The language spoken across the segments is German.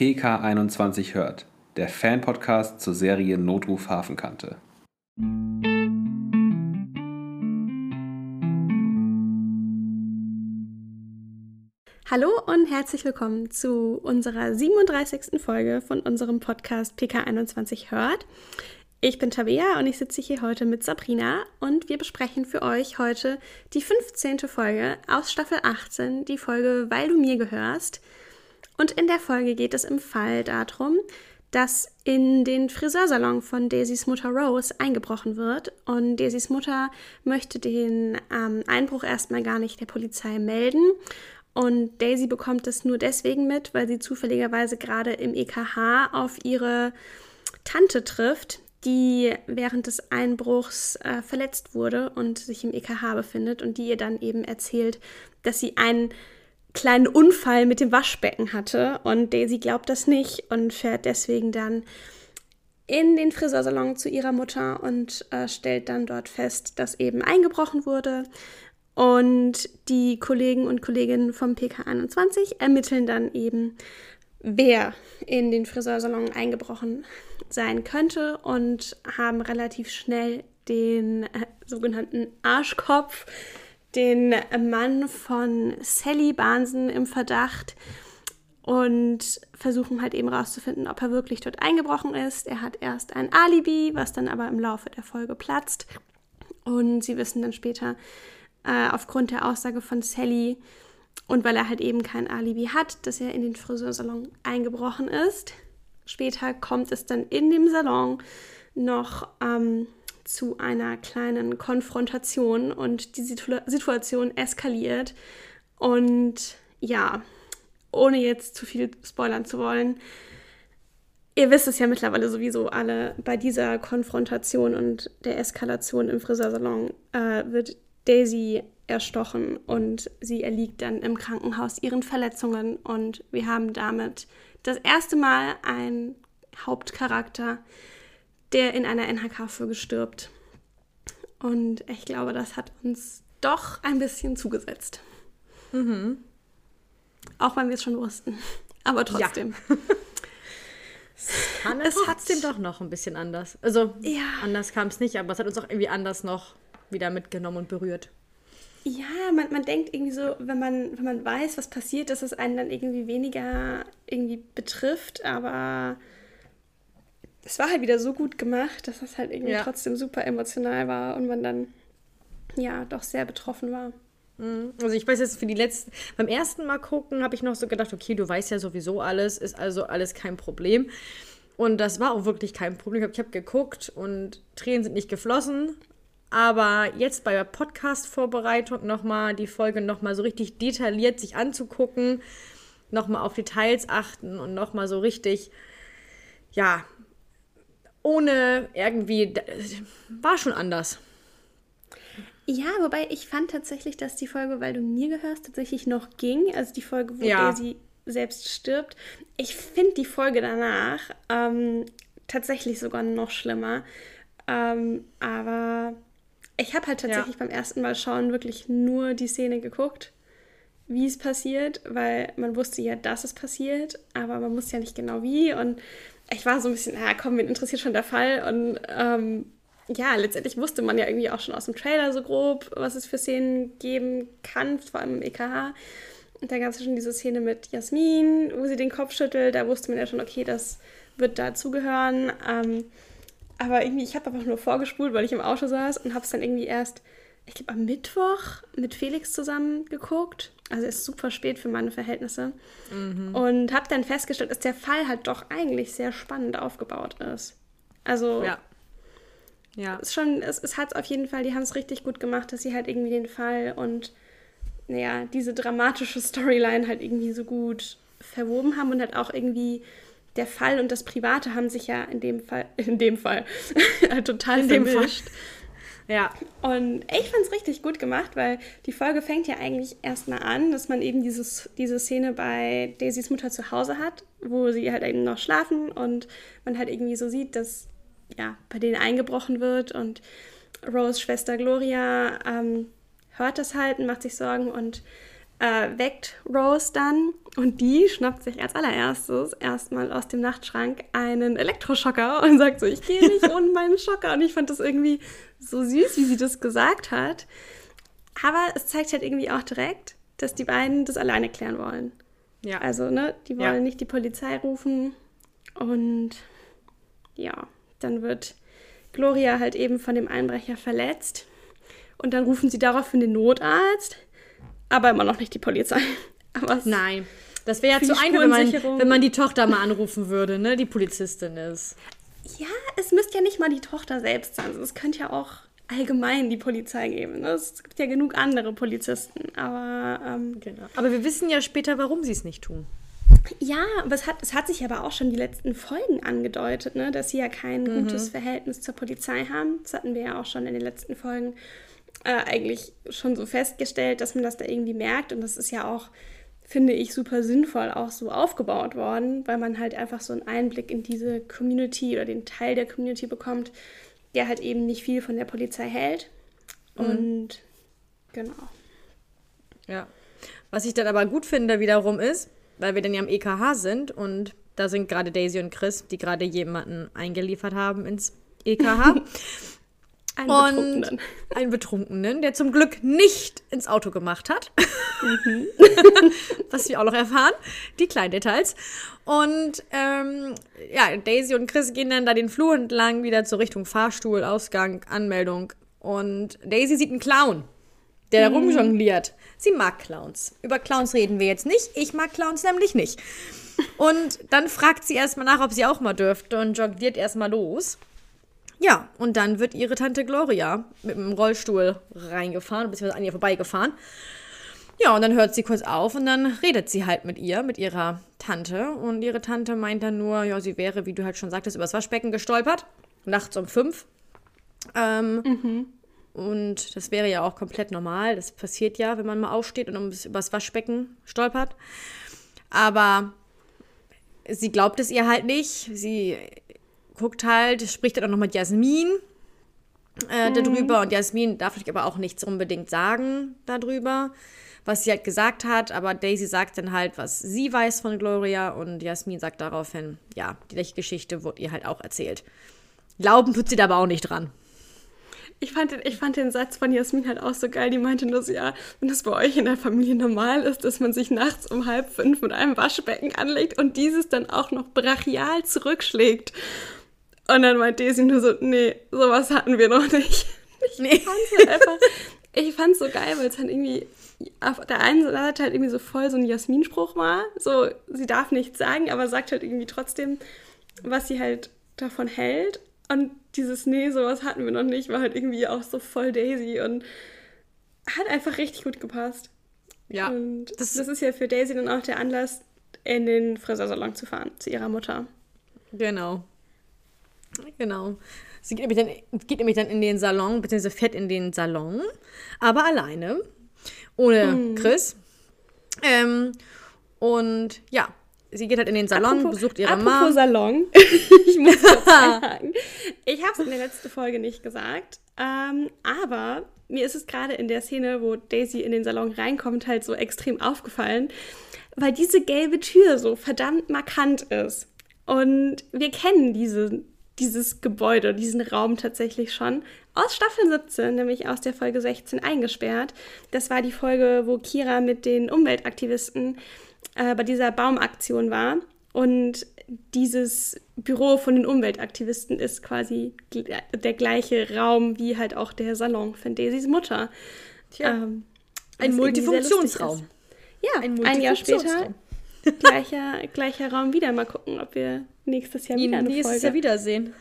PK21 hört, der Fan-Podcast zur Serie Notruf Hafenkante. Hallo und herzlich willkommen zu unserer 37. Folge von unserem Podcast PK21 hört. Ich bin Tabea und ich sitze hier heute mit Sabrina und wir besprechen für euch heute die 15. Folge aus Staffel 18, die Folge Weil du mir gehörst. Und in der Folge geht es im Fall darum, dass in den Friseursalon von Daisys Mutter Rose eingebrochen wird. Und Daisys Mutter möchte den ähm, Einbruch erstmal gar nicht der Polizei melden. Und Daisy bekommt es nur deswegen mit, weil sie zufälligerweise gerade im EKH auf ihre Tante trifft, die während des Einbruchs äh, verletzt wurde und sich im EKH befindet und die ihr dann eben erzählt, dass sie einen kleinen Unfall mit dem Waschbecken hatte und Daisy glaubt das nicht und fährt deswegen dann in den Friseursalon zu ihrer Mutter und äh, stellt dann dort fest, dass eben eingebrochen wurde. Und die Kollegen und Kolleginnen vom PK21 ermitteln dann eben, wer in den Friseursalon eingebrochen sein könnte und haben relativ schnell den äh, sogenannten Arschkopf, den Mann von Sally Barnsen im Verdacht und versuchen halt eben rauszufinden, ob er wirklich dort eingebrochen ist. Er hat erst ein Alibi, was dann aber im Laufe der Folge platzt. Und sie wissen dann später, äh, aufgrund der Aussage von Sally und weil er halt eben kein Alibi hat, dass er in den Friseursalon eingebrochen ist. Später kommt es dann in dem Salon noch ähm, zu einer kleinen Konfrontation und die Situ Situation eskaliert. Und ja, ohne jetzt zu viel spoilern zu wollen, ihr wisst es ja mittlerweile sowieso alle, bei dieser Konfrontation und der Eskalation im Friseursalon äh, wird Daisy erstochen und sie erliegt dann im Krankenhaus ihren Verletzungen und wir haben damit das erste Mal einen Hauptcharakter, der in einer NHK-Folge stirbt. Und ich glaube, das hat uns doch ein bisschen zugesetzt. Mhm. Auch wenn wir es schon wussten. Aber trotzdem. Ja. es hat trotzdem doch noch ein bisschen anders. Also ja. anders kam es nicht, aber es hat uns auch irgendwie anders noch wieder mitgenommen und berührt. Ja, man, man denkt irgendwie so, wenn man, wenn man weiß, was passiert, dass es einen dann irgendwie weniger irgendwie betrifft, aber es war halt wieder so gut gemacht, dass es halt irgendwie ja. trotzdem super emotional war und man dann ja doch sehr betroffen war. Mhm. Also ich weiß jetzt für die letzten, beim ersten Mal gucken habe ich noch so gedacht, okay, du weißt ja sowieso alles, ist also alles kein Problem. Und das war auch wirklich kein Problem. Ich habe hab geguckt und Tränen sind nicht geflossen. Aber jetzt bei der Podcast-Vorbereitung nochmal die Folge nochmal so richtig detailliert sich anzugucken, nochmal auf Details achten und nochmal so richtig, ja, ohne irgendwie, war schon anders. Ja, wobei ich fand tatsächlich, dass die Folge, weil du mir gehörst, tatsächlich noch ging. Also die Folge, wo ja. Daisy selbst stirbt. Ich finde die Folge danach ähm, tatsächlich sogar noch schlimmer. Ähm, aber ich habe halt tatsächlich ja. beim ersten Mal schauen wirklich nur die Szene geguckt, wie es passiert, weil man wusste ja, dass es passiert, aber man wusste ja nicht genau wie. Und ich war so ein bisschen, ja komm, wen interessiert schon der Fall? Und ähm, ja, letztendlich wusste man ja irgendwie auch schon aus dem Trailer so grob, was es für Szenen geben kann, vor allem im EKH. Und da gab es ja schon diese Szene mit Jasmin, wo sie den Kopf schüttelt. Da wusste man ja schon, okay, das wird dazugehören. Ähm, aber irgendwie, ich habe einfach nur vorgespult, weil ich im Auto saß und habe es dann irgendwie erst, ich glaube, am Mittwoch mit Felix zusammen geguckt. Also ist super spät für meine Verhältnisse. Mhm. Und habe dann festgestellt, dass der Fall halt doch eigentlich sehr spannend aufgebaut ist. Also ja. Ja. Ist schon, es, es hat auf jeden Fall, die haben es richtig gut gemacht, dass sie halt irgendwie den Fall und naja, diese dramatische Storyline halt irgendwie so gut verwoben haben und halt auch irgendwie der Fall und das Private haben sich ja in dem Fall, in dem Fall, total in vermischt. Ja. Und ich fand es richtig gut gemacht, weil die Folge fängt ja eigentlich erstmal an, dass man eben dieses, diese Szene bei Daisys Mutter zu Hause hat, wo sie halt eben noch schlafen und man halt irgendwie so sieht, dass ja, bei denen eingebrochen wird und Rose Schwester Gloria ähm, hört das halt und macht sich Sorgen und äh, weckt Rose dann und die schnappt sich als allererstes erstmal aus dem Nachtschrank einen Elektroschocker und sagt so, ich gehe nicht ohne meinen Schocker. Und ich fand das irgendwie so süß, wie sie das gesagt hat. Aber es zeigt halt irgendwie auch direkt, dass die beiden das alleine klären wollen. Ja. Also, ne, die wollen Ja. nicht die Polizei rufen. Und ja, dann wird Gloria halt eben von dem Einbrecher verletzt. Und dann rufen sie daraufhin den Notarzt, aber immer noch nicht die Polizei. Aber Nein. Das wäre ja zu einfach, wenn man, wenn man die Tochter mal anrufen würde, ne? Die Polizistin ist. ja, es müsste ja nicht mal die Tochter selbst sein. Es könnte ja auch allgemein die Polizei geben. ne? Es gibt ja genug andere Polizisten. Aber ähm, Genau. Aber wir wissen ja später, warum sie es nicht tun. Ja, aber es hat, es hat sich aber auch schon die letzten Folgen angedeutet, ne, dass sie ja kein gutes Verhältnis zur Polizei haben. Das hatten wir ja auch schon in den letzten Folgen äh, eigentlich schon so festgestellt, dass man das da irgendwie merkt. Und das ist ja auch, finde ich, super sinnvoll auch so aufgebaut worden, weil man halt einfach so einen Einblick in diese Community oder den Teil der Community bekommt, der halt eben nicht viel von der Polizei hält. Und genau. Ja. Was ich dann aber gut finde wiederum ist, weil wir dann ja am EKH sind und da sind gerade Daisy und Chris, die gerade jemanden eingeliefert haben ins EKH. Ein und Betrunkenen. einen Betrunkenen, der zum Glück nicht ins Auto gemacht hat. Was wir auch noch erfahren. Die kleinen Details. Und ähm, ja, Daisy und Chris gehen dann da den Flur entlang wieder zur Richtung Fahrstuhl, Ausgang, Anmeldung. Und Daisy sieht einen Clown, der da rumjongliert. Sie mag Clowns. Über Clowns reden wir jetzt nicht. Ich mag Clowns nämlich nicht. Und dann fragt sie erstmal nach, ob sie auch mal dürfte und jongliert erstmal los. Ja, und dann wird ihre Tante Gloria mit dem Rollstuhl reingefahren, beziehungsweise an ihr vorbeigefahren. Ja, und dann hört sie kurz auf und dann redet sie halt mit ihr, mit ihrer Tante. Und ihre Tante meint dann nur, ja, sie wäre, wie du halt schon sagtest, übers Waschbecken gestolpert. Nachts um fünf. Ähm, Und das wäre ja auch komplett normal. Das passiert ja, wenn man mal aufsteht und ums- übers Waschbecken stolpert. Aber sie glaubt es ihr halt nicht. Sie guckt halt, spricht dann auch noch mit Jasmin äh, darüber. Und Jasmin darf ich aber auch nichts unbedingt sagen darüber, was sie halt gesagt hat. Aber Daisy sagt dann halt, was sie weiß von Gloria. Und Jasmin sagt daraufhin, ja, die Geschichte wird ihr halt auch erzählt. Glauben tut sie da aber auch nicht dran. Ich fand, den, ich fand den Satz von Jasmin halt auch so geil. Die meinte nur so, ja, wenn das bei euch in der Familie normal ist, dass man sich nachts um halb fünf mit einem Waschbecken anlegt und dieses dann auch noch brachial zurückschlägt. Und dann meint Daisy nur so, nee, sowas hatten wir noch nicht. Ich Nee. fand's halt einfach, ich fand's so geil, weil es halt irgendwie auf der einen Seite halt irgendwie so voll so ein Jasmin-Spruch war. So, sie darf nichts sagen, aber sagt halt irgendwie trotzdem, was sie halt davon hält. Und dieses, nee, sowas hatten wir noch nicht, war halt irgendwie auch so voll Daisy und hat einfach richtig gut gepasst. Ja, und das- das, ist ja für Daisy dann auch der Anlass, in den Friseursalon zu fahren, zu ihrer Mutter. Genau. Genau. Sie geht nämlich, dann, geht nämlich dann in den Salon, beziehungsweise fährt in den Salon, aber alleine, ohne Chris. Ähm, und ja, sie geht halt in den Salon, besucht ihre apropos Mom. Salon. ich muss kurz einhaken. Ich habe es in der letzten Folge nicht gesagt, ähm, aber mir ist es gerade in der Szene, wo Daisy in den Salon reinkommt, halt so extrem aufgefallen, weil diese gelbe Tür so verdammt markant ist. Und wir kennen diese, dieses Gebäude, diesen Raum tatsächlich schon aus Staffel 17, nämlich aus der Folge 16 eingesperrt. Das war die Folge, wo Kira mit den Umweltaktivisten äh, bei dieser Baumaktion war. Und dieses Büro von den Umweltaktivisten ist quasi der gleiche Raum wie halt auch der Salon von Daisys Mutter. Tja, Ähm, ein Multifunktionsraum. Ja, Ein ein, Jahr später Multifunktionsraum. gleicher, gleicher Raum wieder. Mal gucken, ob wir nächstes Jahr wieder eine Nächstes Folge Jahr wiedersehen.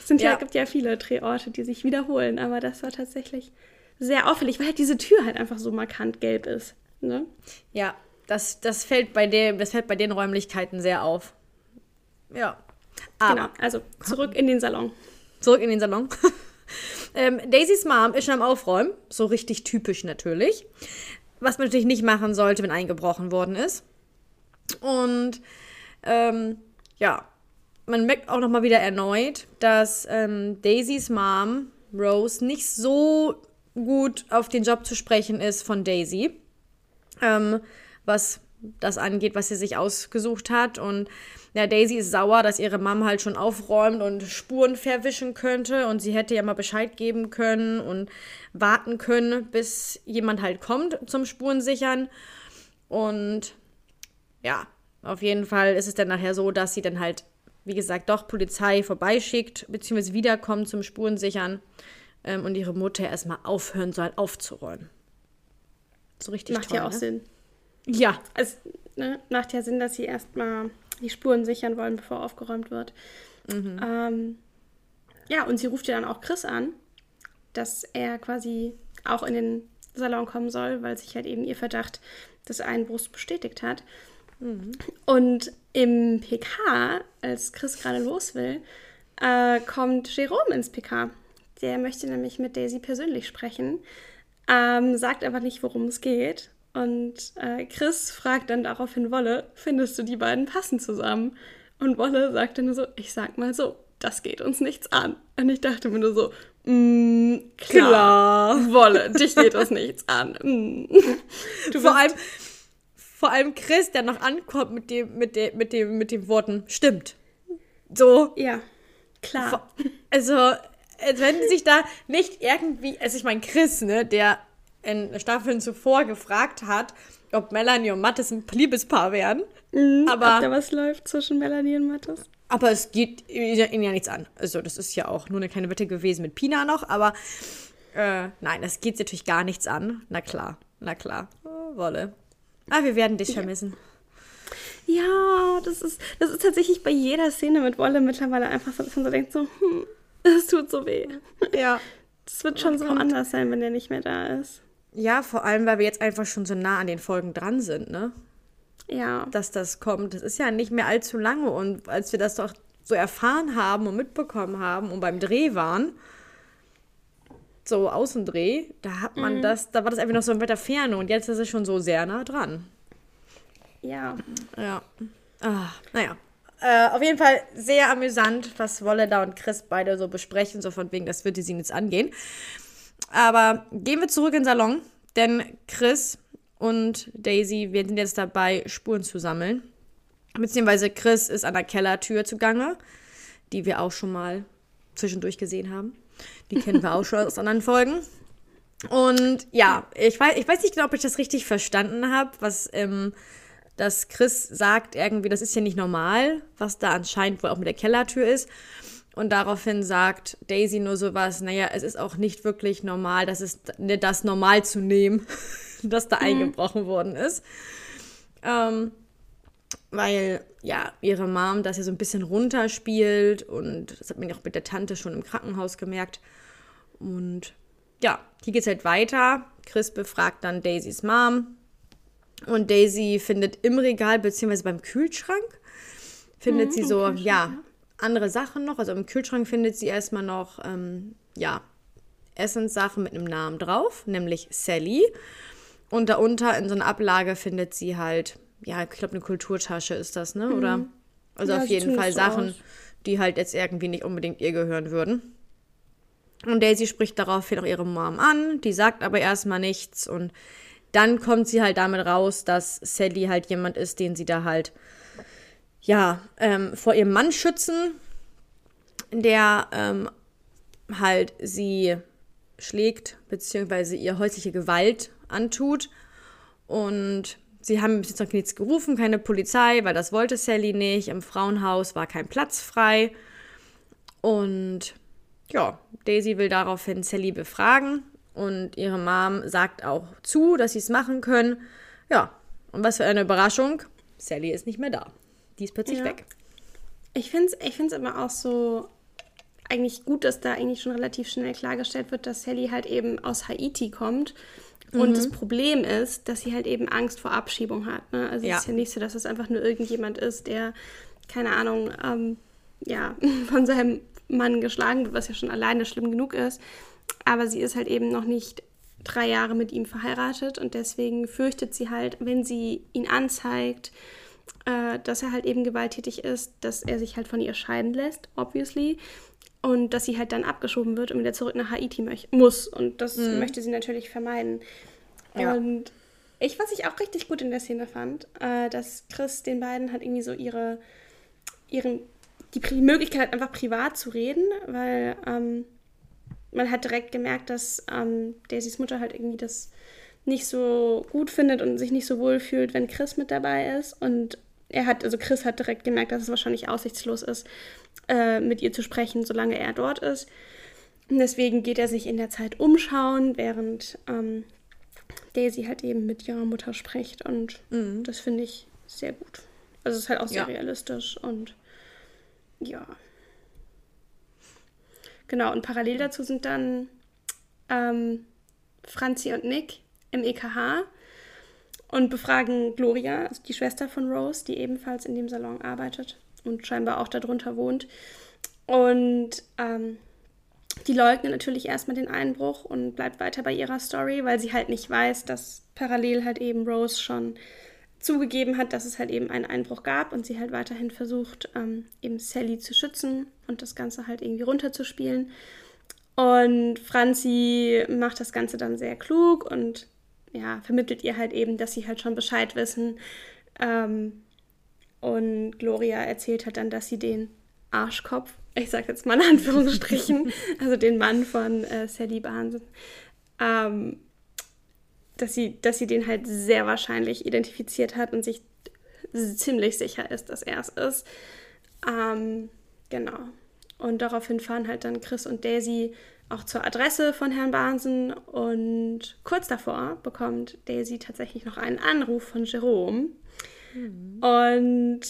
es sind ja. Ja. gibt ja viele Drehorte, die sich wiederholen, aber das war tatsächlich sehr auffällig, weil halt diese Tür halt einfach so markant gelb ist. Ne? Ja, das, das, fällt bei dem, das fällt bei den Räumlichkeiten sehr auf. Ja. Aber Genau, also zurück in den Salon. Zurück in den Salon. ähm, Daisys Mom ist schon am Aufräumen. So richtig typisch natürlich. Was man natürlich nicht machen sollte, wenn eingebrochen worden ist. Und ähm, ja, man merkt auch nochmal wieder erneut, dass ähm, Daisys Mom, Rose, nicht so gut auf den Job zu sprechen ist von Daisy. ähm, was das angeht, was sie sich ausgesucht hat. Und ja, Daisy ist sauer, dass ihre Mom halt schon aufräumt und Spuren verwischen könnte. Und sie hätte ja mal Bescheid geben können und warten können, bis jemand halt kommt zum Spurensichern. Und ja, auf jeden Fall ist es dann nachher so, dass sie dann halt, wie gesagt, doch Polizei vorbeischickt, beziehungsweise wiederkommt zum Spurensichern ähm, und ihre Mutter erstmal aufhören soll, aufzuräumen. So richtig Macht toll, ja auch ne? Sinn. Ja. Es ne, macht ja Sinn, dass sie erstmal die Spuren sichern wollen, bevor aufgeräumt wird. Mhm. Ähm, ja, und sie ruft ja dann auch Chris an, dass er quasi auch in den Salon kommen soll, weil sich halt eben ihr Verdacht des Einbruchs bestätigt hat. Mhm. Und im PK, als Chris gerade los will, äh, kommt Jerome ins PK. Der möchte nämlich mit Daisy persönlich sprechen, ähm, sagt aber nicht, worum es geht. Und äh, Chris fragt dann daraufhin Wolle, findest du die beiden passen zusammen? Und Wolle sagt dann nur so, ich sag mal so, das geht uns nichts an. Und ich dachte mir nur so, mm, klar, klar. Wolle, dich geht das nichts an. Mm. Du vor allem, vor allem Chris, der noch ankommt mit dem, mit dem, mit dem, mit den Worten, stimmt. So. Ja, klar. Also, als wenn sich da nicht irgendwie, also ich meine, Chris, ne, der in Staffeln zuvor gefragt hat, ob Melanie und Mattes ein Liebespaar wären. Mhm, aber ob da was läuft zwischen Melanie und Mattes. Aber es geht ihnen ja nichts an. Also, das ist ja auch nur eine kleine Wette gewesen mit Pina noch, aber äh, nein, das geht natürlich gar nichts an. Na klar, na klar. Wolle. Ah, wir werden dich vermissen. Ja, das ist, das ist tatsächlich bei jeder Szene mit Wolle mittlerweile einfach so, dass man so denkt, so, hm, es tut so weh. Ja. Das wird schon so anders sein, wenn er nicht mehr da ist. Ja, vor allem, weil wir jetzt einfach schon so nah an den Folgen dran sind, ne? Ja. Dass das kommt. Das ist ja nicht mehr allzu lange. Und als wir das doch so erfahren haben und mitbekommen haben und beim Dreh waren, so Außendreh, da hat man mhm. das, da war das einfach noch so in weiter Ferne und jetzt ist es schon so sehr nah dran. Ja. Ja. Ah, naja. Äh, auf jeden Fall sehr amüsant, was Wolle da und Chris beide so besprechen, so von wegen, das wird sie jetzt angehen. Aber gehen wir zurück in den Salon, denn Chris und Daisy, wir sind jetzt dabei, Spuren zu sammeln. Beziehungsweise Chris ist an der Kellertür zugange, die wir auch schon mal zwischendurch gesehen haben. Die kennen wir auch schon aus anderen Folgen. Und ja, ich weiß, ich weiß nicht genau, ob ich das richtig verstanden habe, was ähm, dass Chris sagt irgendwie, das ist ja nicht normal, was da anscheinend wohl auch mit der Kellertür ist. Und daraufhin sagt Daisy nur sowas, naja, es ist auch nicht wirklich normal, das ist das normal zu nehmen, dass da mhm. eingebrochen worden ist. Ähm, weil ja, ihre Mom das ja so ein bisschen runterspielt und das hat man ja auch mit der Tante schon im Krankenhaus gemerkt. Und ja, hier geht es halt weiter. Chris befragt dann Daisys Mom und Daisy findet im Regal beziehungsweise beim Kühlschrank findet mhm, sie so, ja, andere Sachen noch. Also im Kühlschrank findet sie erstmal noch, ähm, ja, Essenssachen mit einem Namen drauf, nämlich Sally. Und darunter in so einer Ablage findet sie halt, ja, ich glaube, eine Kulturtasche ist das, ne? Oder? Mhm. Also ja, auf jeden Fall Sachen, aus. die halt jetzt irgendwie nicht unbedingt ihr gehören würden. Und Daisy spricht daraufhin auch ihre Mom an, die sagt aber erstmal nichts und dann kommt sie halt damit raus, dass Sally halt jemand ist, den sie da halt ja, ähm, vor ihrem Mann schützen, der ähm, halt sie schlägt, beziehungsweise ihr häusliche Gewalt antut. Und sie haben bis jetzt noch nichts gerufen, keine Polizei, weil das wollte Sally nicht. Im Frauenhaus war kein Platz frei. Und ja, Daisy will daraufhin Sally befragen. Und ihre Mom sagt auch zu, dass sie es machen können. Ja, und was für eine Überraschung. Sally ist nicht mehr da. Die ist plötzlich ja. weg. Ich finde es ich find's immer auch so eigentlich gut, dass da eigentlich schon relativ schnell klargestellt wird, dass Sally halt eben aus Haiti kommt. Und mhm. das Problem ist, dass sie halt eben Angst vor Abschiebung hat. Ne? Also ja. es ist ja nicht so, dass es einfach nur irgendjemand ist, der, keine Ahnung, ähm, ja, von seinem Mann geschlagen wird, was ja schon alleine schlimm genug ist. Aber sie ist halt eben noch nicht drei Jahre mit ihm verheiratet und deswegen fürchtet sie halt, wenn sie ihn anzeigt, äh, dass er halt eben gewalttätig ist, dass er sich halt von ihr scheiden lässt, obviously. Und dass sie halt dann abgeschoben wird und wieder zurück nach Haiti muss. Und das mhm. möchte sie natürlich vermeiden. Ja. Und Ich, was ich auch richtig gut in der Szene fand, äh, dass Chris den beiden hat irgendwie so ihre, ihren, die Pri Möglichkeit hat, einfach privat zu reden, weil ähm, man hat direkt gemerkt, dass ähm, Daisys Mutter halt irgendwie das nicht so gut findet und sich nicht so wohl fühlt, wenn Chris mit dabei ist. Und er hat, also Chris hat direkt gemerkt, dass es wahrscheinlich aussichtslos ist, äh, mit ihr zu sprechen, solange er dort ist. Und deswegen geht er sich in der Zeit umschauen, während ähm, Daisy halt eben mit ihrer Mutter spricht. Und mhm. das finde ich sehr gut. Also es ist halt auch sehr ja. realistisch und ja. Genau, und parallel dazu sind dann ähm, Franzi und Nick im EKH und befragen Gloria, also die Schwester von Rose, die ebenfalls in dem Salon arbeitet und scheinbar auch darunter wohnt. Und ähm, die leugnet natürlich erstmal den Einbruch und bleibt weiter bei ihrer Story, weil sie halt nicht weiß, dass parallel halt eben Rose schon zugegeben hat, dass es halt eben einen Einbruch gab und sie halt weiterhin versucht, ähm, eben Sally zu schützen und das Ganze halt irgendwie runterzuspielen. Und Franzi macht das Ganze dann sehr klug und ja, vermittelt ihr halt eben, dass sie halt schon Bescheid wissen. Ähm, und Gloria erzählt hat dann, dass sie den Arschkopf, ich sag jetzt mal in Anführungsstrichen, also den Mann von äh, Sally Barnes, ähm, dass, sie, dass sie den halt sehr wahrscheinlich identifiziert hat und sich ziemlich sicher ist, dass er es ist. Ähm, genau. Und daraufhin fahren halt dann Chris und Daisy auch zur Adresse von Herrn Barnsen und kurz davor bekommt Daisy tatsächlich noch einen Anruf von Jerome. Mhm. Und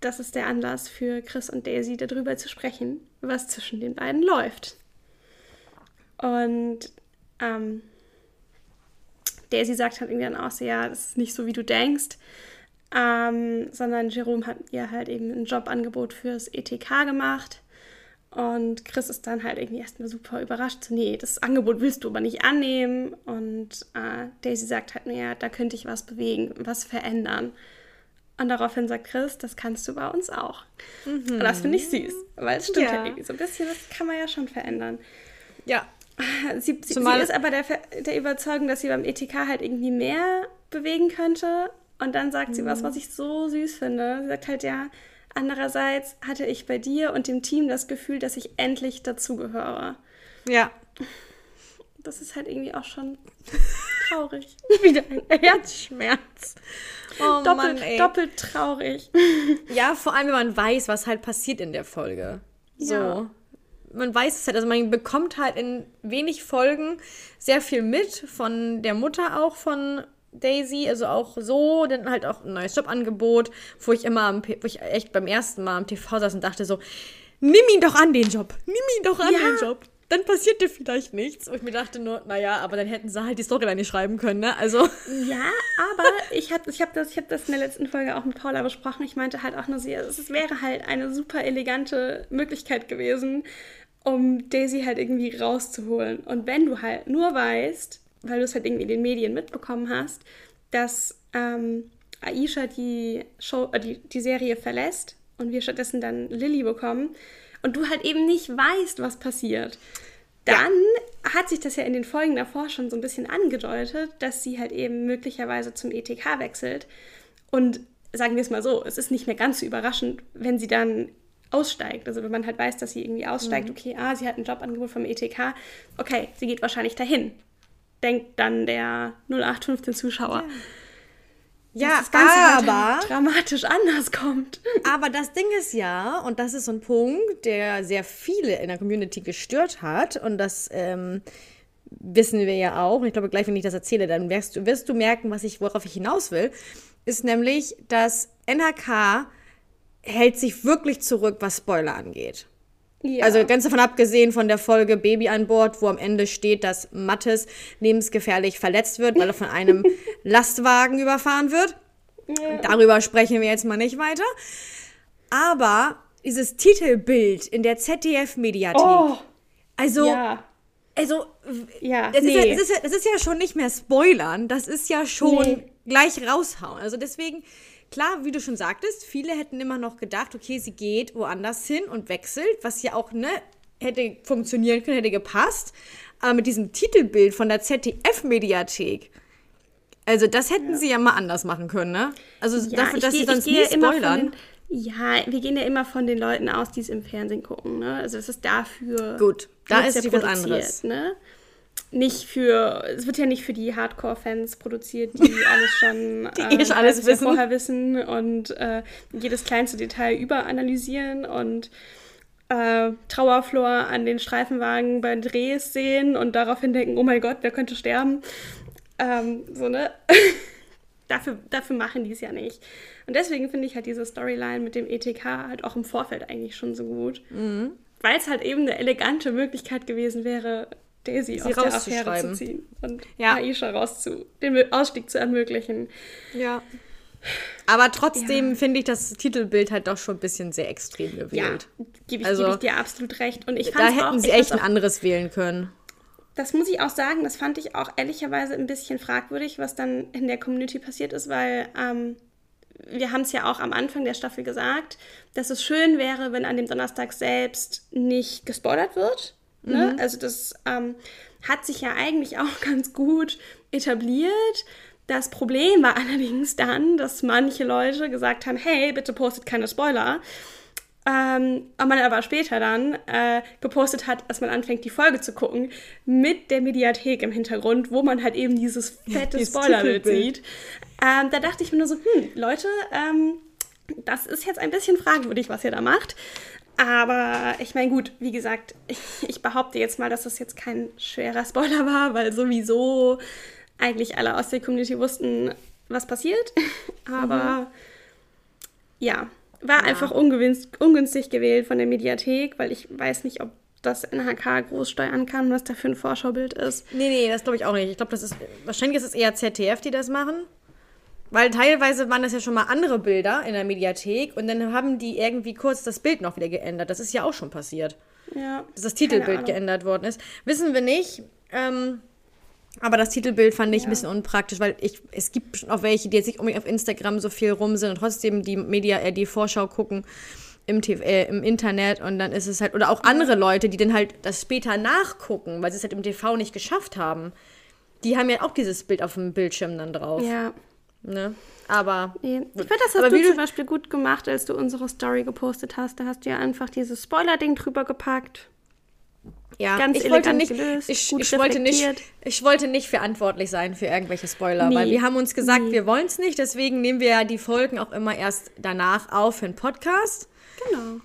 das ist der Anlass für Chris und Daisy darüber zu sprechen, was zwischen den beiden läuft. Und ähm, Daisy sagt halt irgendwie dann auch so, ja, das ist nicht so, wie du denkst, ähm, sondern Jerome hat ihr halt eben ein Jobangebot fürs ETK gemacht und Chris ist dann halt irgendwie erstmal super überrascht. So, nee, das Angebot willst du aber nicht annehmen. Und äh, Daisy sagt halt, naja, da könnte ich was bewegen, was verändern. Und daraufhin sagt Chris, das kannst du bei uns auch. Mhm. Und das finde ich süß, weil es stimmt ja. ja. irgendwie so ein bisschen, das kann man ja schon verändern. Ja. Sie, sie, sie ist aber der, der Überzeugung, dass sie beim ETK halt irgendwie mehr bewegen könnte. Und dann sagt mhm. sie was, was ich so süß finde. Sie sagt halt, ja, Andererseits hatte ich bei dir und dem Team das Gefühl, dass ich endlich dazugehöre. Ja. Das ist halt irgendwie auch schon traurig. Wieder ein Herzschmerz. Oh doppelt, Mann, ey. doppelt traurig. Ja, vor allem, wenn man weiß, was halt passiert in der Folge. So. Ja. Man weiß es halt, also man bekommt halt in wenig Folgen sehr viel mit von der Mutter auch von Daisy, also auch so, dann halt auch ein neues Jobangebot, wo ich immer, am, wo ich echt beim ersten Mal am TV saß und dachte so, nimm ihn doch an den Job, nimm ihn doch an ja. den Job. Dann passiert dir vielleicht nichts. Und ich mir dachte nur, naja, aber dann hätten sie halt die Storyline nicht schreiben können, ne? Also. Ja, aber ich habe ich hab das, hab das in der letzten Folge auch mit Paula besprochen. Ich meinte halt auch nur, es wäre halt eine super elegante Möglichkeit gewesen, um Daisy halt irgendwie rauszuholen. Und wenn du halt nur weißt, weil du es halt irgendwie in den Medien mitbekommen hast, dass ähm, Aisha die, Show, äh, die, die Serie verlässt und wir stattdessen dann Lilly bekommen und du halt eben nicht weißt, was passiert. Dann ja. hat sich das ja in den Folgen davor schon so ein bisschen angedeutet, dass sie halt eben möglicherweise zum ETK wechselt. Und sagen wir es mal so, es ist nicht mehr ganz so überraschend, wenn sie dann aussteigt. Also wenn man halt weiß, dass sie irgendwie aussteigt, mhm. okay, ah, sie hat ein Jobangebot vom ETK, okay, sie geht wahrscheinlich dahin denkt dann der 0815 Zuschauer. Ja, ja das Ganze aber dramatisch anders kommt. Aber das Ding ist ja, und das ist so ein Punkt, der sehr viele in der Community gestört hat, und das ähm, wissen wir ja auch. Und ich glaube, gleich, wenn ich das erzähle, dann wirst du, wirst du merken, was ich, worauf ich hinaus will. Ist nämlich, dass NRK hält sich wirklich zurück, was Spoiler angeht. Ja. Also ganz davon abgesehen von der Folge Baby an Bord, wo am Ende steht, dass Mattes lebensgefährlich verletzt wird, weil er von einem Lastwagen überfahren wird. Ja. Darüber sprechen wir jetzt mal nicht weiter. Aber dieses Titelbild in der ZDF-Mediathek. Oh. Also, ja. also, ja, das, nee. ist ja, das, ist ja, das, ist ja, schon nicht mehr Spoilern, das ist ja schon nee. gleich raushauen. Also deswegen Klar, wie du schon sagtest, viele hätten immer noch gedacht, okay, sie geht woanders hin und wechselt, was ja auch, ne, hätte funktionieren können, hätte gepasst. Aber mit diesem Titelbild von der ZDF-Mediathek, Also das hätten ja. sie ja mal anders machen können, ne? Also ja, dafür, dass geh, sie sonst nie spoilern. ja, wir gehen ja immer von den Leuten aus, die es im Fernsehen gucken, ne? Also das ist dafür. Gut, da ist ja was anderes. Ne? Nicht für, es wird ja nicht für die Hardcore-Fans produziert, die alles schon die äh, alles wissen. vorher wissen und äh, jedes kleinste Detail überanalysieren und äh, Trauerflor an den Streifenwagen bei Drehs sehen und daraufhin denken, oh mein Gott, wer könnte sterben? Ähm, so, ne? dafür, dafür machen die es ja nicht. Und deswegen finde ich halt diese Storyline mit dem ETK halt auch im Vorfeld eigentlich schon so gut. Mhm. Weil es halt eben eine elegante Möglichkeit gewesen wäre, Daisy Sie aus der Affäre zu ziehen und ja. Aisha rauszu, den Ausstieg zu ermöglichen. Ja. Aber trotzdem ja. finde ich das Titelbild halt doch schon ein bisschen sehr extrem gewählt. Ja, gebe ich, also, geb ich dir absolut recht. Und ich da hätten auch, sie echt ein anderes wählen können. Das muss ich auch sagen, das fand ich auch ehrlicherweise ein bisschen fragwürdig, was dann in der Community passiert ist, weil ähm, wir haben es ja auch am Anfang der Staffel gesagt, dass es schön wäre, wenn an dem Donnerstag selbst nicht gespoilert wird. Ne? Mhm. Also das ähm, hat sich ja eigentlich auch ganz gut etabliert. Das Problem war allerdings dann, dass manche Leute gesagt haben, hey, bitte postet keine Spoiler. Ähm, und man aber später dann äh, gepostet hat, als man anfängt, die Folge zu gucken, mit der Mediathek im Hintergrund, wo man halt eben dieses fette ja, Spoilerbild sieht. Ähm, da dachte ich mir nur so, hm, Leute, ähm, das ist jetzt ein bisschen fragwürdig, was ihr da macht. Aber ich meine, gut, wie gesagt, ich, ich, behaupte jetzt mal, dass das jetzt kein schwerer Spoiler war, weil sowieso eigentlich alle aus der Community wussten, was passiert. Aber mhm. ja, war ja. einfach ungünstig gewählt von der Mediathek, weil ich weiß nicht, ob das NHK groß steuern kann, was da für ein Vorschaubild ist. Nee, nee, das glaube ich auch nicht. Ich glaube, das ist, wahrscheinlich ist es eher ZDF, die das machen. Weil teilweise waren das ja schon mal andere Bilder in der Mediathek und dann haben die irgendwie kurz das Bild noch wieder geändert. Das ist ja auch schon passiert. Ja. Dass das Titelbild geändert worden ist. Wissen wir nicht. Ähm, aber das Titelbild fand ich ja. ein bisschen unpraktisch, weil ich, es gibt schon auch welche, die jetzt nicht unbedingt auf Instagram so viel rum sind und trotzdem die Media, äh, die Vorschau gucken im, TV, äh, im Internet und dann ist es halt, oder auch andere Leute, die dann halt das später nachgucken, weil sie es halt im TV nicht geschafft haben. Die haben ja auch dieses Bild auf dem Bildschirm dann drauf. Ja. Ne? Aber. Nee. Ich finde, das hast du zum Beispiel gut gemacht, als du unsere Story gepostet hast. Da hast du ja einfach dieses Spoiler-Ding drüber gepackt. Ja, ganz ich wollte nicht, gelöst, ich, ich wollte nicht, ich wollte nicht verantwortlich sein für irgendwelche Spoiler, nee. weil wir haben uns gesagt, nee. wir wollen es nicht, deswegen nehmen wir ja die Folgen auch immer erst danach auf für einen Podcast. Genau.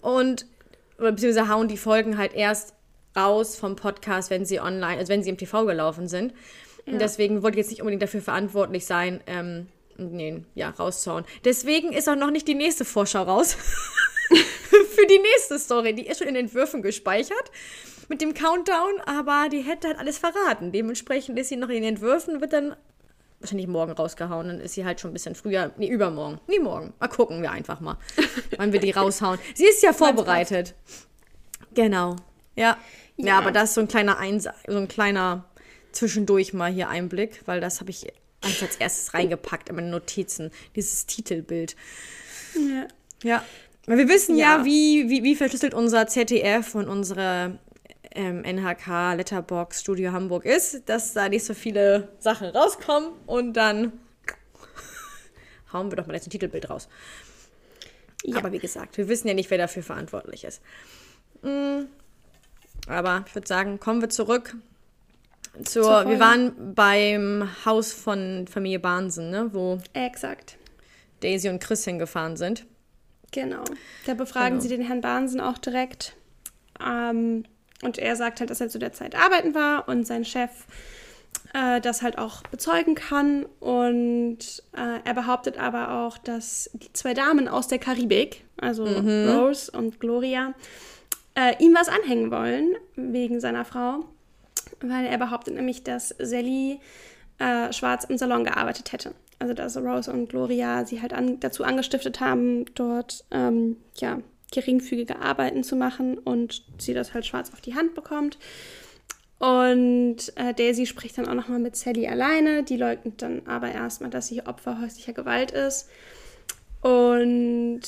Und beziehungsweise hauen die Folgen halt erst raus vom Podcast, wenn sie online, also wenn sie im TV gelaufen sind. Ja. Und deswegen wollte ich jetzt nicht unbedingt dafür verantwortlich sein, ähm, nee, ja, rauszuhauen. Deswegen ist auch noch nicht die nächste Vorschau raus. für die nächste Story. Die ist schon in Entwürfen gespeichert mit dem Countdown, aber die hätte halt alles verraten. Dementsprechend ist sie noch in den Entwürfen, wird dann wahrscheinlich morgen rausgehauen. Dann ist sie halt schon ein bisschen früher. Nee, übermorgen. Nee, morgen. Mal gucken wir einfach mal, wann wir die raushauen. Sie ist ja vorbereitet. Genau. Ja. ja. ja. aber das ist so ein kleiner Eins so ein kleiner zwischendurch mal hier Einblick, weil das habe ich als erstes reingepackt in meine Notizen. Dieses Titelbild. Ja. Ja. Wir wissen ja, ja wie, wie, wie verschlüsselt unser ZDF und unsere ähm, NHK Letterbox Studio Hamburg ist, dass da nicht so viele Sachen rauskommen und dann hauen wir doch mal jetzt ein Titelbild raus. Ja. Aber wie gesagt, wir wissen ja nicht, wer dafür verantwortlich ist. Mhm. Aber ich würde sagen, kommen wir zurück zur, wir waren beim Haus von Familie Bahnsen, ne? Wo Exakt. Daisy und Chris hingefahren sind. Genau. Da befragen genau. sie den Herrn Bahnsen auch direkt. Ähm, und er sagt halt, dass er zu der Zeit arbeiten war und sein Chef äh, das halt auch bezeugen kann. Und äh, er behauptet aber auch, dass die zwei Damen aus der Karibik, also mhm. Rose und Gloria, äh, ihm was anhängen wollen wegen seiner Frau. Weil er behauptet nämlich, dass Sally äh, schwarz im Salon gearbeitet hätte. Also dass Rose und Gloria sie halt an, dazu angestiftet haben, dort ähm, ja, geringfügige Arbeiten zu machen und sie das halt schwarz auf die Hand bekommt. Und äh, Daisy spricht dann auch nochmal mit Sally alleine. Die leugnet dann aber erstmal, dass sie Opfer häuslicher Gewalt ist. Und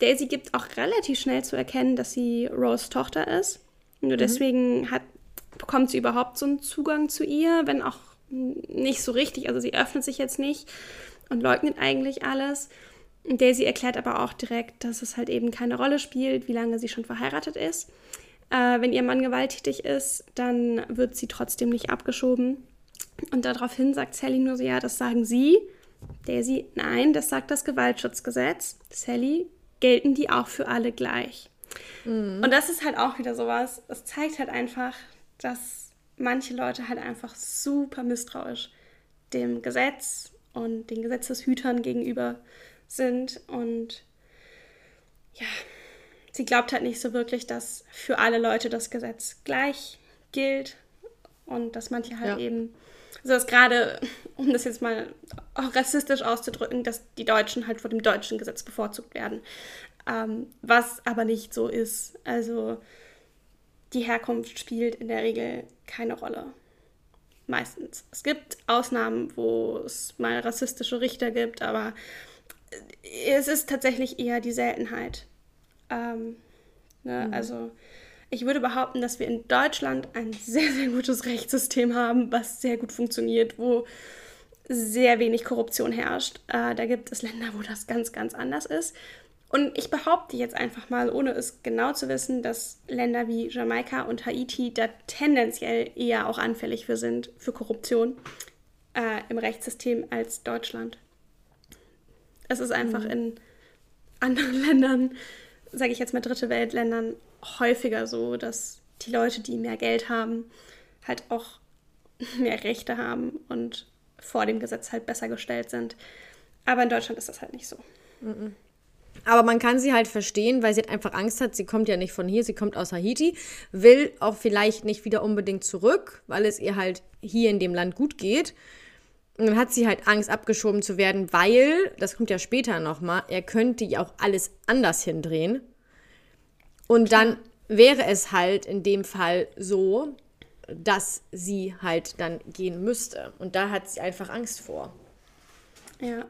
Daisy gibt auch relativ schnell zu erkennen, dass sie Rose Tochter ist. Nur mhm. deswegen hat, bekommt sie überhaupt so einen Zugang zu ihr, wenn auch nicht so richtig. Also sie öffnet sich jetzt nicht und leugnet eigentlich alles. Daisy erklärt aber auch direkt, dass es halt eben keine Rolle spielt, wie lange sie schon verheiratet ist. Äh, wenn ihr Mann gewalttätig ist, dann wird sie trotzdem nicht abgeschoben. Und daraufhin sagt Sally nur so, ja, das sagen Sie. Daisy, nein, das sagt das Gewaltschutzgesetz. Sally, gelten die auch für alle gleich. Mhm. Und das ist halt auch wieder sowas, das zeigt halt einfach, dass manche Leute halt einfach super misstrauisch dem Gesetz und den Gesetzeshütern gegenüber sind. Und ja, sie glaubt halt nicht so wirklich, dass für alle Leute das Gesetz gleich gilt und dass manche halt ja. eben, also dass gerade, um das jetzt mal auch rassistisch auszudrücken, dass die Deutschen halt vor dem deutschen Gesetz bevorzugt werden. Ähm, was aber nicht so ist. Also die Herkunft spielt in der Regel keine Rolle. Meistens. Es gibt Ausnahmen, wo es mal rassistische Richter gibt, aber es ist tatsächlich eher die Seltenheit. Ähm, ne? mhm. Also ich würde behaupten, dass wir in Deutschland ein sehr, sehr gutes Rechtssystem haben, was sehr gut funktioniert, wo sehr wenig Korruption herrscht. Äh, da gibt es Länder, wo das ganz, ganz anders ist. Und ich behaupte jetzt einfach mal, ohne es genau zu wissen, dass Länder wie Jamaika und Haiti da tendenziell eher auch anfällig für sind, für Korruption äh, im Rechtssystem als Deutschland. Es ist einfach mhm. in anderen Ländern, sage ich jetzt mal dritte Weltländern, häufiger so, dass die Leute, die mehr Geld haben, halt auch mehr Rechte haben und vor dem Gesetz halt besser gestellt sind. Aber in Deutschland ist das halt nicht so. Mhm. Aber man kann sie halt verstehen, weil sie halt einfach Angst hat. Sie kommt ja nicht von hier, sie kommt aus Haiti, will auch vielleicht nicht wieder unbedingt zurück, weil es ihr halt hier in dem Land gut geht. Und dann hat sie halt Angst, abgeschoben zu werden, weil, das kommt ja später nochmal, er könnte ja auch alles anders hindrehen. Und dann wäre es halt in dem Fall so, dass sie halt dann gehen müsste. Und da hat sie einfach Angst vor. Ja.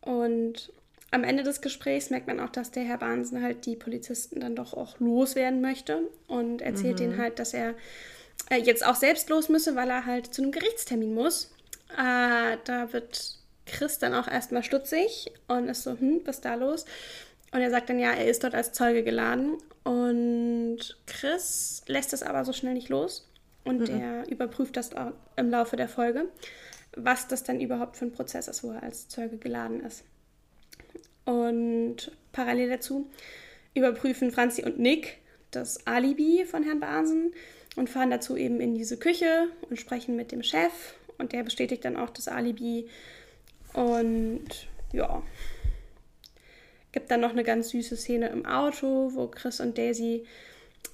Und am Ende des Gesprächs merkt man auch, dass der Herr Bahnsen halt die Polizisten dann doch auch loswerden möchte und erzählt mhm. denen halt, dass er äh, jetzt auch selbst los müsse, weil er halt zu einem Gerichtstermin muss. Äh, da wird Chris dann auch erstmal stutzig und ist so, hm, was ist da los? Und er sagt dann, ja, er ist dort als Zeuge geladen. Und Chris lässt es aber so schnell nicht los. Und mhm. er überprüft das im Laufe der Folge, was das dann überhaupt für ein Prozess ist, wo er als Zeuge geladen ist. Und parallel dazu überprüfen Franzi und Nick das Alibi von Herrn Basen und fahren dazu eben in diese Küche und sprechen mit dem Chef. Und der bestätigt dann auch das Alibi. Und ja, gibt dann noch eine ganz süße Szene im Auto, wo Chris und Daisy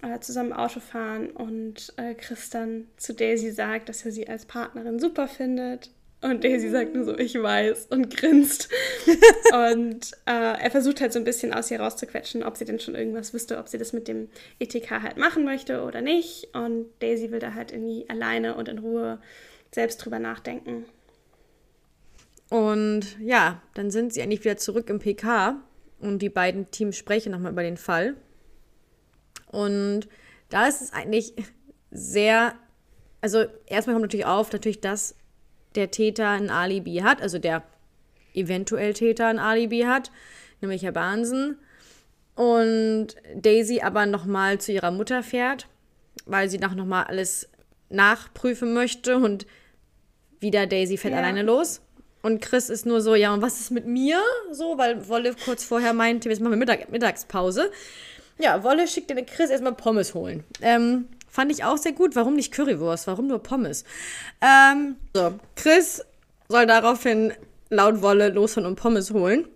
äh, zusammen Auto fahren und äh, Chris dann zu Daisy sagt, dass er sie als Partnerin super findet und Daisy sagt nur so, ich weiß und grinst. und äh, er versucht halt so ein bisschen aus ihr rauszuquetschen, ob sie denn schon irgendwas wüsste, ob sie das mit dem ETK halt machen möchte oder nicht. Und Daisy will da halt irgendwie alleine und in Ruhe selbst drüber nachdenken. Und ja, dann sind sie eigentlich wieder zurück im PK und die beiden Teams sprechen nochmal über den Fall. Und da ist es eigentlich sehr, also erstmal kommt natürlich auf, natürlich das, der Täter ein Alibi hat, also der eventuell Täter ein Alibi hat, nämlich Herr Bahnsen. Und Daisy aber nochmal zu ihrer Mutter fährt, weil sie noch nochmal alles nachprüfen möchte und wieder Daisy fährt ja. alleine los. Und Chris ist nur so, ja, und was ist mit mir? So, weil Wolle kurz vorher meinte, jetzt machen wir Mittag Mittagspause. Ja, Wolle schickt den Chris erstmal Pommes holen. Ähm, Fand ich auch sehr gut. Warum nicht Currywurst? Warum nur Pommes? Ähm, so, Chris soll daraufhin laut Wolle losfahren und Pommes holen.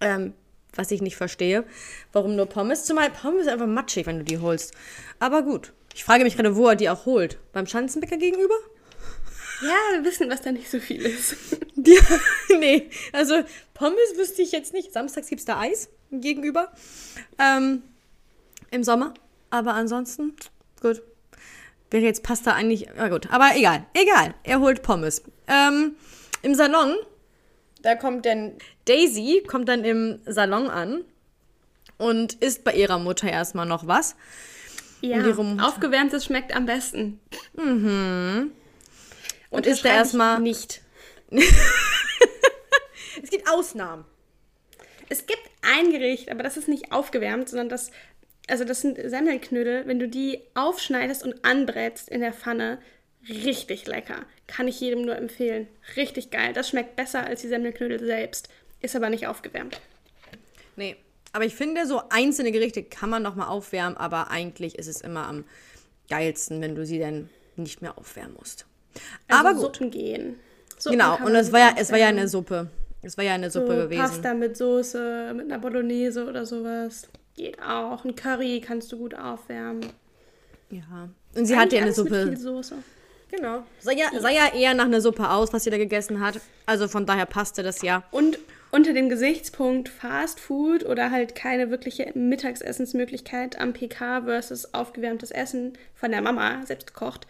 Ähm, was ich nicht verstehe. Warum nur Pommes? Zumal Pommes ist einfach matschig, wenn du die holst. Aber gut. Ich frage mich gerade, wo er die auch holt. Beim Schanzenbäcker gegenüber? Ja, wir wissen, was da nicht so viel ist. ja, nee, also Pommes wüsste ich jetzt nicht. Samstags gibt es da Eis gegenüber. Ähm, Im Sommer. Aber ansonsten gut. Wäre jetzt Pasta eigentlich. Na gut, aber egal. Egal. Er holt Pommes. Ähm, Im Salon, da kommt dann Daisy, kommt dann im Salon an und isst bei ihrer Mutter erstmal noch was. Ja, aufgewärmtes schmeckt am besten. Mhm. und ist da erstmal. Nicht. es gibt Ausnahmen. Es gibt ein Gericht, aber das ist nicht aufgewärmt, sondern das, also das sind Semmelknödel, wenn du die aufschneidest und anbrätst in der Pfanne, richtig lecker. Kann ich jedem nur empfehlen. Richtig geil. Das schmeckt besser als die Semmelknödel selbst. Ist aber nicht aufgewärmt. Nee. Aber ich finde, so einzelne Gerichte kann man noch mal aufwärmen, aber eigentlich ist es immer am geilsten, wenn du sie dann nicht mehr aufwärmen musst. Also aber gut. Suppen gehen. Suppen Genau, und es war ja, es war ja eine Suppe. Es war ja eine Suppe so gewesen. Pasta mit Soße, mit einer Bolognese oder sowas. Geht auch. Ein Curry kannst du gut aufwärmen. Ja. Und sie hatte ja eine Alles mit Suppe. viel Soße. Genau. Sah ja, sah ja eher nach einer Suppe aus, was sie da gegessen hat. Also von daher passte das ja. Und unter dem Gesichtspunkt Fast Food oder halt keine wirkliche Mittagsessensmöglichkeit am PK versus aufgewärmtes Essen von der Mama, selbst gekocht,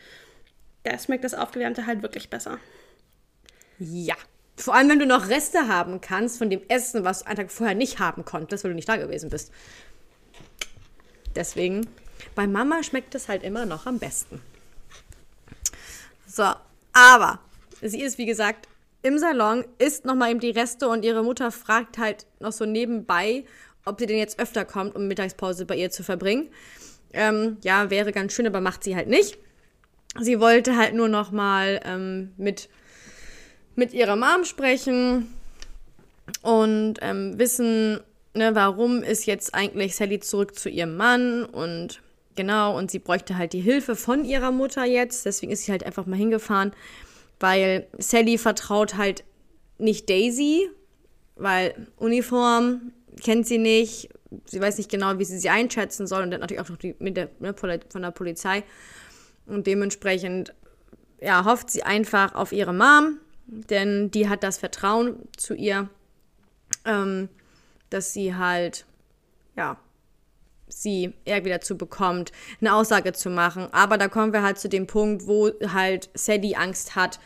da schmeckt das Aufgewärmte halt wirklich besser. Ja. Vor allem, wenn du noch Reste haben kannst von dem Essen, was du einen Tag vorher nicht haben konntest, weil du nicht da gewesen bist. Deswegen, bei Mama schmeckt es halt immer noch am besten. So, aber sie ist, wie gesagt, im Salon, isst nochmal eben die Reste und ihre Mutter fragt halt noch so nebenbei, ob sie denn jetzt öfter kommt, um Mittagspause bei ihr zu verbringen. Ähm, ja, wäre ganz schön, aber macht sie halt nicht. Sie wollte halt nur nochmal ähm, mit mit ihrer Mom sprechen und ähm, wissen, ne, warum ist jetzt eigentlich Sally zurück zu ihrem Mann? Und genau, und sie bräuchte halt die Hilfe von ihrer Mutter jetzt, deswegen ist sie halt einfach mal hingefahren, weil Sally vertraut halt nicht Daisy, weil Uniform kennt sie nicht, sie weiß nicht genau, wie sie sie einschätzen soll. Und dann natürlich auch noch die mit der, ne, von der Polizei. Und dementsprechend ja, hofft sie einfach auf ihre Mom, denn die hat das Vertrauen zu ihr, ähm, dass sie halt, ja, sie irgendwie dazu bekommt, eine Aussage zu machen. Aber da kommen wir halt zu dem Punkt, wo halt Sadie Angst hat,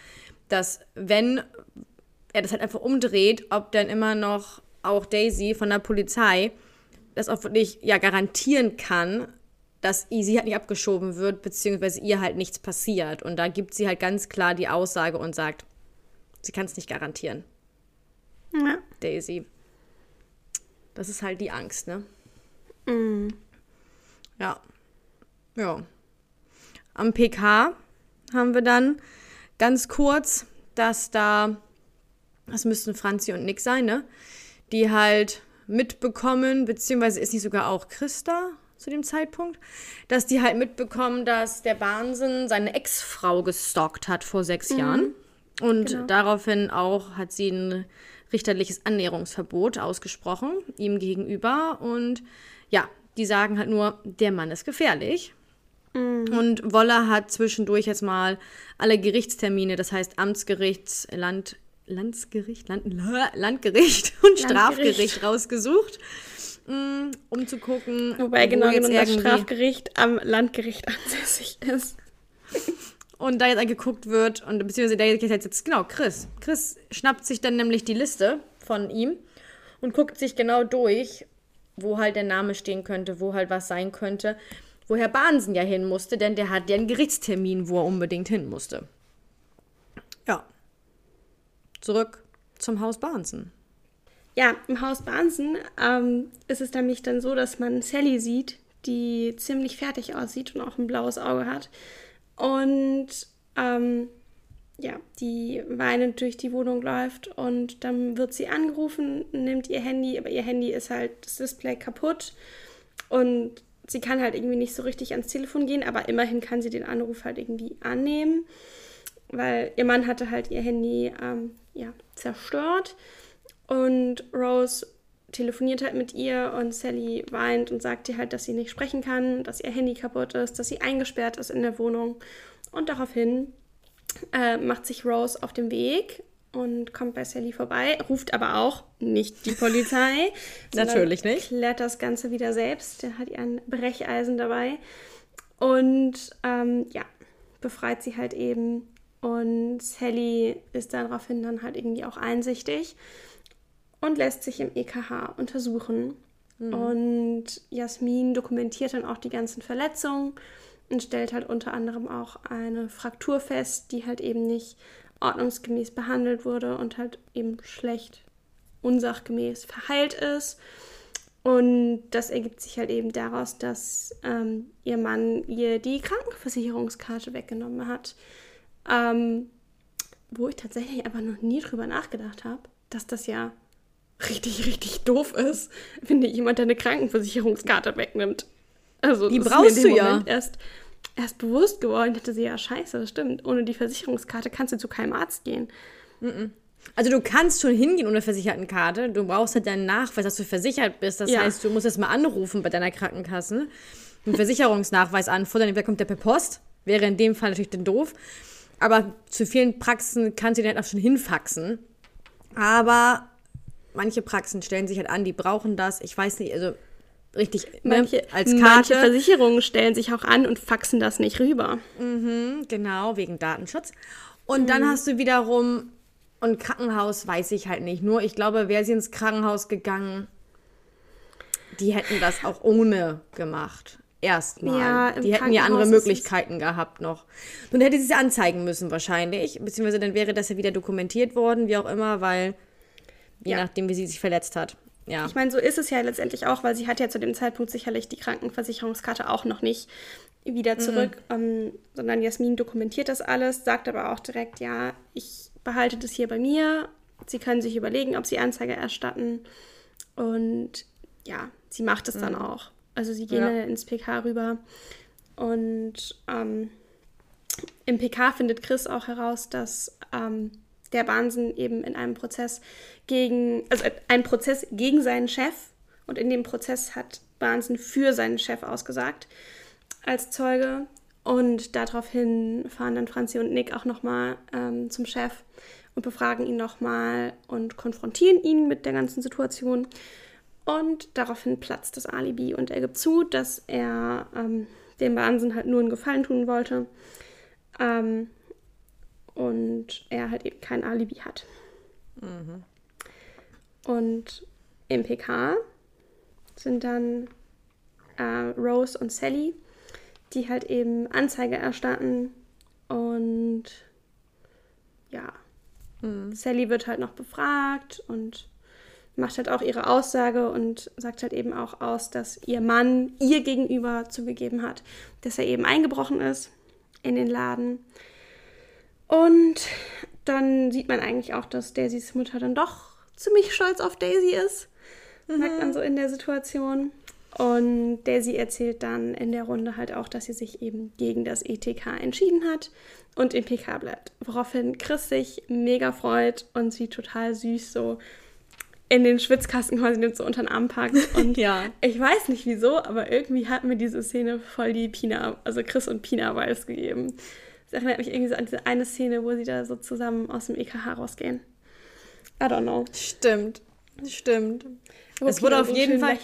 dass wenn er das halt einfach umdreht, ob dann immer noch auch Daisy von der Polizei das auch wirklich ja garantieren kann, dass sie halt nicht abgeschoben wird, beziehungsweise ihr halt nichts passiert. Und da gibt sie halt ganz klar die Aussage und sagt, sie kann es nicht garantieren. Ja. Daisy. Das ist halt die Angst, ne? Mm. Ja. Ja. Am PK haben wir dann ganz kurz, dass da, das müssten Franzi und Nick sein, ne? Die halt mitbekommen, beziehungsweise ist nicht sogar auch Christa zu dem Zeitpunkt, dass die halt mitbekommen, dass der Wahnsinn seine Ex-Frau gestalkt hat vor sechs Jahren. Und Genau. daraufhin auch hat sie ein richterliches Annäherungsverbot ausgesprochen, ihm gegenüber. Und ja, die sagen halt nur, der Mann ist gefährlich. Und Woller hat zwischendurch jetzt mal alle Gerichtstermine, das heißt Amtsgericht, Land, Landsgericht, Land, Landgericht und Strafgericht rausgesucht, mm, um zu gucken, Wobei wo genau jetzt genommen das Strafgericht am Landgericht ansässig ist. Und da jetzt angeguckt wird, und beziehungsweise da jetzt jetzt, genau, Chris. Chris schnappt sich dann nämlich die Liste von ihm und guckt sich genau durch, wo halt der Name stehen könnte, wo halt was sein könnte, wo Herr Bahnsen ja hin musste, denn der hat ja einen Gerichtstermin, wo er unbedingt hin musste. Ja. Zurück zum Haus Bahnsen. Ja, im Haus Bahnsen ähm, ist es nämlich dann so, dass man Sally sieht, die ziemlich fertig aussieht und auch ein blaues Auge hat. Und ähm, ja, die weinend durch die Wohnung läuft und dann wird sie angerufen, nimmt ihr Handy, aber ihr Handy ist halt das Display kaputt und sie kann halt irgendwie nicht so richtig ans Telefon gehen, aber immerhin kann sie den Anruf halt irgendwie annehmen, weil ihr Mann hatte halt ihr Handy ähm, ja, zerstört und Rose telefoniert halt mit ihr und Sally weint und sagt ihr halt, dass sie nicht sprechen kann, dass ihr Handy kaputt ist, dass sie eingesperrt ist in der Wohnung. Und daraufhin äh, macht sich Rose auf den Weg und kommt bei Sally vorbei, ruft aber auch nicht die Polizei. Natürlich nicht. Klärt das Ganze wieder selbst. Der hat ihr ein Brecheisen dabei. Und ähm, ja, befreit sie halt eben. Und Sally ist daraufhin dann halt irgendwie auch einsichtig und lässt sich im EKH untersuchen. Und Jasmin dokumentiert dann auch die ganzen Verletzungen und stellt halt unter anderem auch eine Fraktur fest, die halt eben nicht ordnungsgemäß behandelt wurde und halt eben schlecht unsachgemäß verheilt ist. Und das ergibt sich halt eben daraus, dass ähm, ihr Mann ihr die Krankenversicherungskarte weggenommen hat. Ähm, wo ich tatsächlich einfach noch nie drüber nachgedacht habe, dass das ja richtig, richtig doof ist, wenn dir jemand deine Krankenversicherungskarte wegnimmt. Also, die brauchst du ja. Erst, erst bewusst geworden, hätte sie ja scheiße, das stimmt. Ohne die Versicherungskarte kannst du zu keinem Arzt gehen. Also du kannst schon hingehen ohne Versichertenkarte. Du brauchst halt deinen Nachweis, dass du versichert bist. Das ja. heißt, du musst erst mal anrufen bei deiner Krankenkasse. Einen Versicherungsnachweis anfordern, dann kommt der per Post. Wäre in dem Fall natürlich dann doof. Aber zu vielen Praxen kannst du den halt auch schon hinfaxen. Aber manche Praxen stellen sich halt an, die brauchen das. Ich weiß nicht, also richtig ne, manche, ne, als Karte. Manche Versicherungen stellen sich auch an und faxen das nicht rüber. Mhm, genau, wegen Datenschutz. Und mhm. dann hast du wiederum, und Krankenhaus weiß ich halt nicht. Nur ich glaube, wäre sie ins Krankenhaus gegangen, die hätten das auch ohne gemacht. Erstmal. Ja, die hätten ja andere Möglichkeiten gehabt noch. Nun hätte sie es anzeigen müssen wahrscheinlich. Beziehungsweise dann wäre das ja wieder dokumentiert worden, wie auch immer, weil je ja. nachdem, wie sie sich verletzt hat. Ja. Ich meine, so ist es ja letztendlich auch, weil sie hat ja zu dem Zeitpunkt sicherlich die Krankenversicherungskarte auch noch nicht wieder mhm. zurück, mhm. ähm, sondern Jasmin dokumentiert das alles, sagt aber auch direkt, ja, ich behalte das hier bei mir. Sie können sich überlegen, ob sie Anzeige erstatten. Und ja, sie macht es mhm. dann auch. Also sie gehen ja. ins PK rüber. Und ähm, im PK findet Chris auch heraus, dass ähm, der Bansen eben in einem Prozess gegen, also ein Prozess gegen seinen Chef und in dem Prozess hat Bansen für seinen Chef ausgesagt als Zeuge und daraufhin fahren dann Franzi und Nick auch nochmal ähm, zum Chef und befragen ihn nochmal und konfrontieren ihn mit der ganzen Situation. Und daraufhin platzt das Alibi und er gibt zu, dass er ähm, dem Wahnsinn halt nur einen Gefallen tun wollte. Ähm, und er halt eben kein Alibi hat. Mhm. Und im PK sind dann äh, Rose und Sally, die halt eben Anzeige erstatten und ja, mhm. Sally wird halt noch befragt und macht halt auch ihre Aussage und sagt halt eben auch aus, dass ihr Mann ihr gegenüber zugegeben hat, dass er eben eingebrochen ist in den Laden und dann sieht man eigentlich auch, dass Daisys Mutter dann doch ziemlich stolz auf Daisy ist. Mhm. Merkt man so in der Situation. Und Daisy erzählt dann in der Runde halt auch, dass sie sich eben gegen das ETK entschieden hat und im PK bleibt. Woraufhin Chris sich mega freut und sie total süß so in den Schwitzkasten quasi nimmt, so unter den Arm packt. Und ja. ich weiß nicht wieso, aber irgendwie hat mir diese Szene voll die Pina, also Chris und Pina Vibes gegeben. Das erinnert mich irgendwie so an diese eine Szene, wo sie da so zusammen aus dem EKH rausgehen. I don't know. Stimmt. Stimmt. Okay, es wurde auf jeden Fall.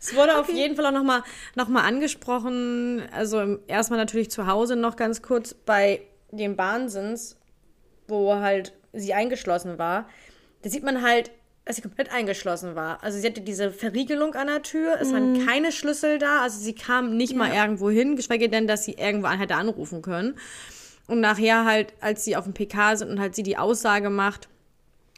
es wurde okay. auf jeden Fall auch nochmal noch mal angesprochen. Also erstmal natürlich zu Hause noch ganz kurz bei dem Wahnsinns, wo halt sie eingeschlossen war. Da sieht man halt, dass sie komplett eingeschlossen war. Also sie hatte diese Verriegelung an der Tür, es mhm. waren keine Schlüssel da, also sie kam nicht ja. mal irgendwo hin, geschweige denn, dass sie irgendwo hätte anrufen können. Und nachher halt, als sie auf dem PK sind und halt sie die Aussage macht,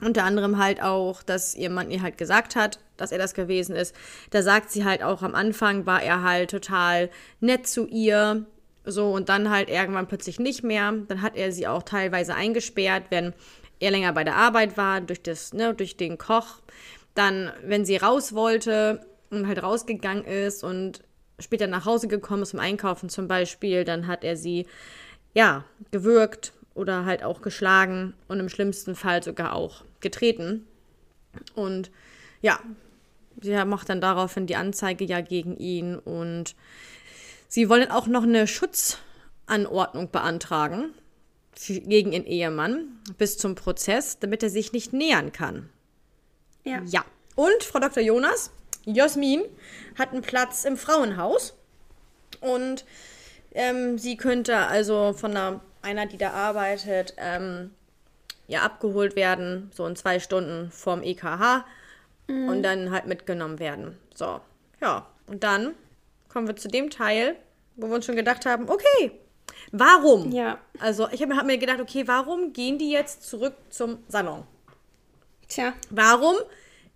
unter anderem halt auch, dass ihr Mann ihr halt gesagt hat, dass er das gewesen ist. Da sagt sie halt auch am Anfang war er halt total nett zu ihr. So, und dann halt irgendwann plötzlich nicht mehr. Dann hat er sie auch teilweise eingesperrt, wenn er länger bei der Arbeit war, durch, das, ne, durch den Koch. Dann, wenn sie raus wollte und halt rausgegangen ist und später nach Hause gekommen ist zum Einkaufen zum Beispiel, dann hat er sie, ja, gewürgt oder halt auch geschlagen und im schlimmsten Fall sogar auch getreten. Und ja, sie macht dann daraufhin die Anzeige ja gegen ihn und sie wollen auch noch eine Schutzanordnung beantragen gegen ihren Ehemann bis zum Prozess, damit er sich nicht nähern kann. Ja. Ja. Und Frau Dr. Jonas, Jasmin, hat einen Platz im Frauenhaus. Und ähm, sie könnte also von einer, einer die da arbeitet, ähm, ja, abgeholt werden, so in zwei Stunden vorm EKH mhm. und dann halt mitgenommen werden. So, ja. Und dann kommen wir zu dem Teil, wo wir uns schon gedacht haben, okay, warum? Ja. Also ich habe hab mir gedacht, okay, warum gehen die jetzt zurück zum Salon? Tja, Warum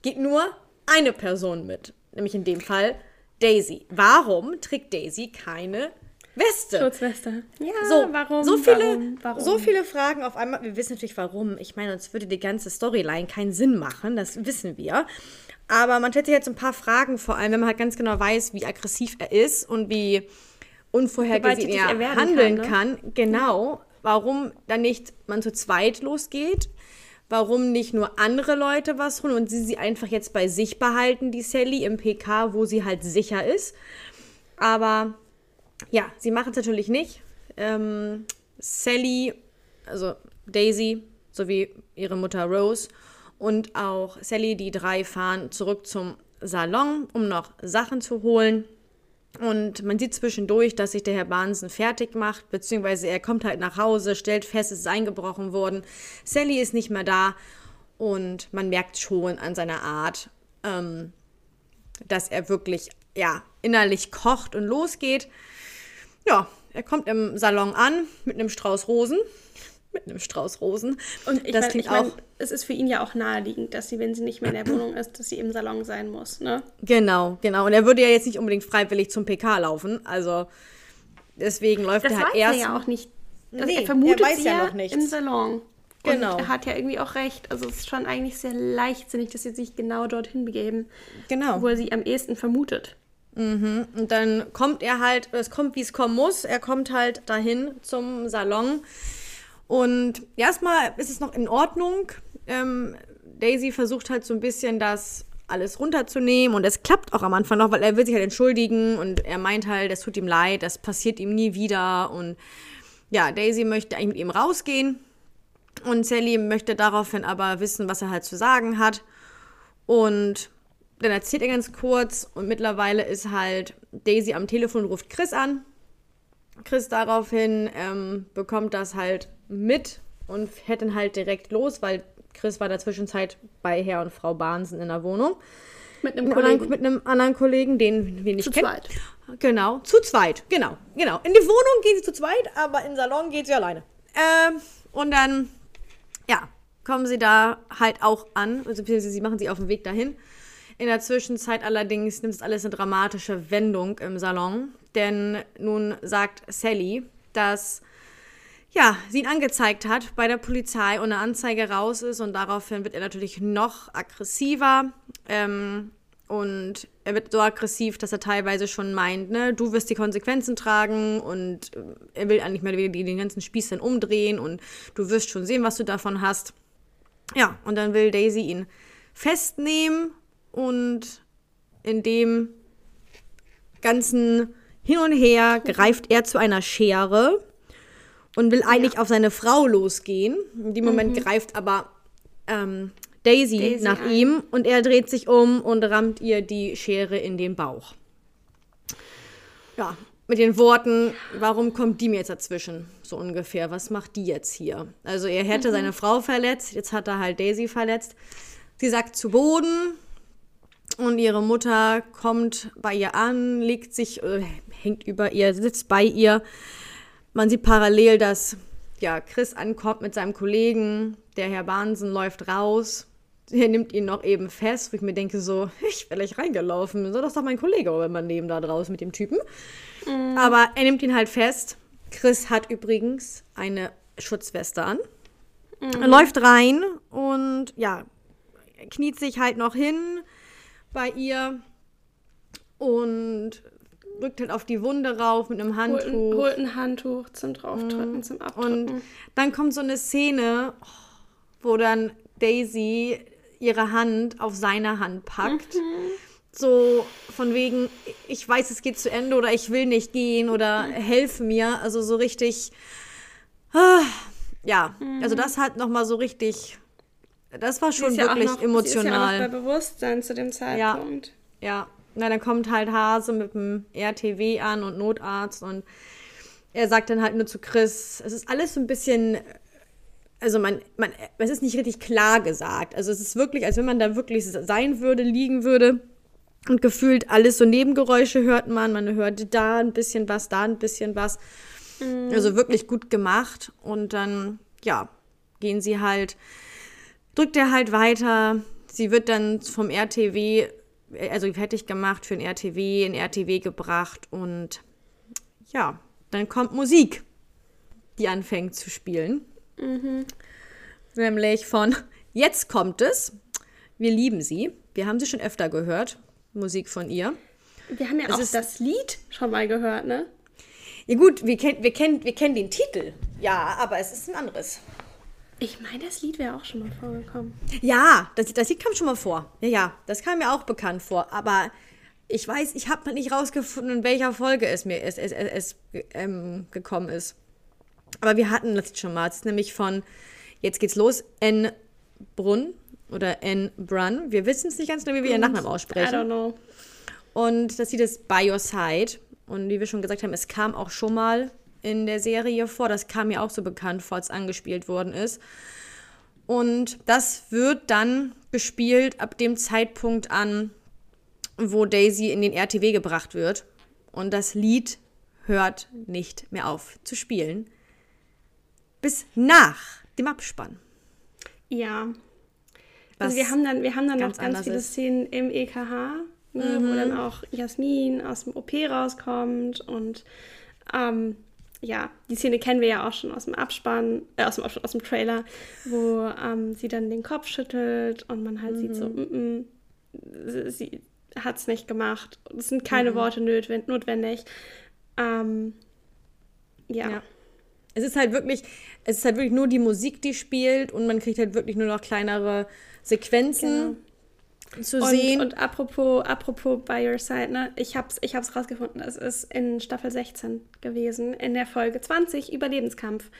geht nur eine Person mit? Nämlich in dem Fall Daisy. Warum trägt Daisy keine Weste? Schutzweste. Ja, So, warum? so viele, warum, warum? so viele Fragen auf einmal. Wir wissen natürlich warum. Ich meine, uns würde die ganze Storyline keinen Sinn machen, das wissen wir. Aber man stellt sich jetzt ein paar Fragen, vor allem wenn man halt ganz genau weiß, wie aggressiv er ist und wie unvorhergesehen er er werden handeln kann, kann. ne? Genau. Warum dann nicht man zu zweit losgeht? Warum nicht nur andere Leute was holen und sie sie einfach jetzt bei sich behalten, die Sally, im PK, wo sie halt sicher ist. Aber ja, sie machen es natürlich nicht. Ähm, Sally, also Daisy, sowie ihre Mutter Rose und auch Sally, die drei fahren zurück zum Salon, um noch Sachen zu holen. Und man sieht zwischendurch, dass sich der Herr Bahnsen fertig macht, beziehungsweise er kommt halt nach Hause, stellt fest, es ist eingebrochen worden. Sally ist nicht mehr da und man merkt schon an seiner Art, ähm, dass er wirklich, ja, innerlich kocht und losgeht. Ja, er kommt im Salon an mit einem Strauß Rosen. Mit einem Strauß Rosen. Und ich das meine, klingt ich mein, auch. es ist für ihn ja auch naheliegend, dass sie, wenn sie nicht mehr in der Wohnung ist, dass sie im Salon sein muss, ne? Genau, genau. Und er würde ja jetzt nicht unbedingt freiwillig zum PK laufen. Also deswegen läuft Das er weiß halt er erst. ja auch nicht. Also Nee, er vermutet er weiß sie ja ja noch nichts. im Salon. Genau. Und er hat ja irgendwie auch recht. Also es ist schon eigentlich sehr leichtsinnig, dass sie sich genau dorthin begeben, Genau. wo er sie am ehesten vermutet. Und dann kommt er halt, es kommt, wie es kommen muss. Er kommt halt dahin zum Salon. Und erstmal ist es noch in Ordnung. Ähm, Daisy versucht halt so ein bisschen das alles runterzunehmen und es klappt auch am Anfang noch, weil er will sich halt entschuldigen und er meint halt, es tut ihm leid, das passiert ihm nie wieder und ja, Daisy möchte eigentlich mit ihm rausgehen und Sally möchte daraufhin aber wissen, was er halt zu sagen hat und dann erzählt er ganz kurz und mittlerweile ist halt Daisy am Telefon, ruft Chris an. Chris daraufhin ähm, bekommt das halt mit und fährt dann halt direkt los, weil Chris war in der Zwischenzeit bei Herr und Frau Bahnsen in der Wohnung. Mit einem Mit, Kollegen. anderen, mit einem anderen Kollegen, den wir nicht Zu kennen. zweit. Genau, zu zweit, genau, genau. In die Wohnung gehen sie zu zweit, aber in den Salon geht sie alleine. Ähm, und dann, ja, kommen sie da halt auch an, also beziehungsweise sie machen sich auf den Weg dahin. In der Zwischenzeit allerdings nimmt es alles eine dramatische Wendung im Salon, denn nun sagt Sally, dass ja, sie ihn angezeigt hat bei der Polizei und eine Anzeige raus ist und daraufhin wird er natürlich noch aggressiver. Ähm, und er wird so aggressiv, dass er teilweise schon meint, ne, du wirst die Konsequenzen tragen und äh, er will eigentlich mehr oder weniger den ganzen Spieß dann umdrehen und du wirst schon sehen, was du davon hast. Ja, und dann will Daisy ihn festnehmen und in dem ganzen Hin und Her greift er zu einer Schere und will eigentlich auf seine Frau losgehen. In dem Moment greift aber ähm, Daisy, Daisy nach ein. ihm und er dreht sich um und rammt ihr die Schere in den Bauch. Ja, mit den Worten, warum kommt die mir jetzt dazwischen? So ungefähr, was macht die jetzt hier? Also er hätte seine Frau verletzt, jetzt hat er halt Daisy verletzt. Sie sackt zu Boden und ihre Mutter kommt bei ihr an, legt sich, äh, hängt über ihr, sitzt bei ihr. Man sieht parallel, dass ja, Chris ankommt mit seinem Kollegen, der Herr Bahnsen läuft raus. Er nimmt ihn noch eben fest, wo ich mir denke so, ich wäre gleich reingelaufen. So, das ist doch mein Kollege, wenn man neben da draußen mit dem Typen. Aber er nimmt ihn halt fest. Chris hat übrigens eine Schutzweste an. Er läuft rein und ja, kniet sich halt noch hin bei ihr und drückt halt auf die Wunde rauf mit einem Holt ein, Handtuch. holt ein Handtuch zum Draufdrücken, zum Abdrücken. Und dann kommt so eine Szene, wo dann Daisy ihre Hand auf seine Hand packt. So von wegen, ich weiß, es geht zu Ende oder ich will nicht gehen oder helf mir. Also so richtig, ah, ja, also das hat nochmal so richtig, das war schon ist ja wirklich noch, emotional. Sie ist ja auch noch bei Bewusstsein zu dem Zeitpunkt. Ja, na, dann kommt halt Hase mit dem RTW an und Notarzt und er sagt dann halt nur zu Chris, es ist alles so ein bisschen, also man, man, es ist nicht richtig klar gesagt. Also es ist wirklich, als wenn man da wirklich sein würde, liegen würde. Und gefühlt alles so Nebengeräusche hört man. Man hört da ein bisschen was, da ein bisschen was. Mhm. Also wirklich gut gemacht. Und dann, ja, gehen sie halt, drückt er halt weiter. Sie wird dann vom RTW, also fertig gemacht für den RTW, in RTW gebracht. Und ja, dann kommt Musik, die anfängt zu spielen. Mhm. Nämlich von Jetzt kommt es. Wir lieben sie. Wir haben sie schon öfter gehört. Musik von ihr. Wir haben ja es auch das Lied schon mal gehört, ne? Ja gut, wir, kenn, wir, kennen, wir kennen den Titel. Ja, aber es ist ein anderes. Ich meine, das Lied wäre auch schon mal vorgekommen. Ja, das, das Lied kam schon mal vor. Ja, ja, das kam mir auch bekannt vor. Aber ich weiß, ich habe nicht rausgefunden, in welcher Folge es mir es, es, es, es ähm, gekommen ist. Aber wir hatten das schon mal. Es ist nämlich von, jetzt geht's los, N. Brunn oder N. Brunn. Wir wissen es nicht ganz genau, wie wir ihren Nachnamen aussprechen. I don't know. Und das Lied ist By Your Side. Und wie wir schon gesagt haben, es kam auch schon mal in der Serie vor. Das kam mir auch so bekannt vor, als angespielt worden ist. Und das wird dann gespielt ab dem Zeitpunkt an, wo Daisy in den RTW gebracht wird. Und das Lied hört nicht mehr auf zu spielen. Bis nach dem Abspann. Ja. Was also wir haben dann, wir haben dann ganz noch ganz viele ist. Szenen im EKH, ne, mhm. wo dann auch Jasmin aus dem OP rauskommt und ähm, ja, die Szene kennen wir ja auch schon aus dem Abspann, äh, aus, dem, aus dem Trailer, wo ähm, sie dann den Kopf schüttelt und man halt mhm. sieht so, mm, mm, sie hat es nicht gemacht. Es sind keine mhm. Worte notwendig. Ähm, ja. ja. Es ist halt wirklich, es ist halt wirklich nur die Musik, die spielt und man kriegt halt wirklich nur noch kleinere Sequenzen genau. Zu und, sehen. Und apropos, apropos By Your Side, ne? Ich hab's, ich hab's rausgefunden, es ist in Staffel 16 gewesen, in der Folge 20, Überlebenskampf.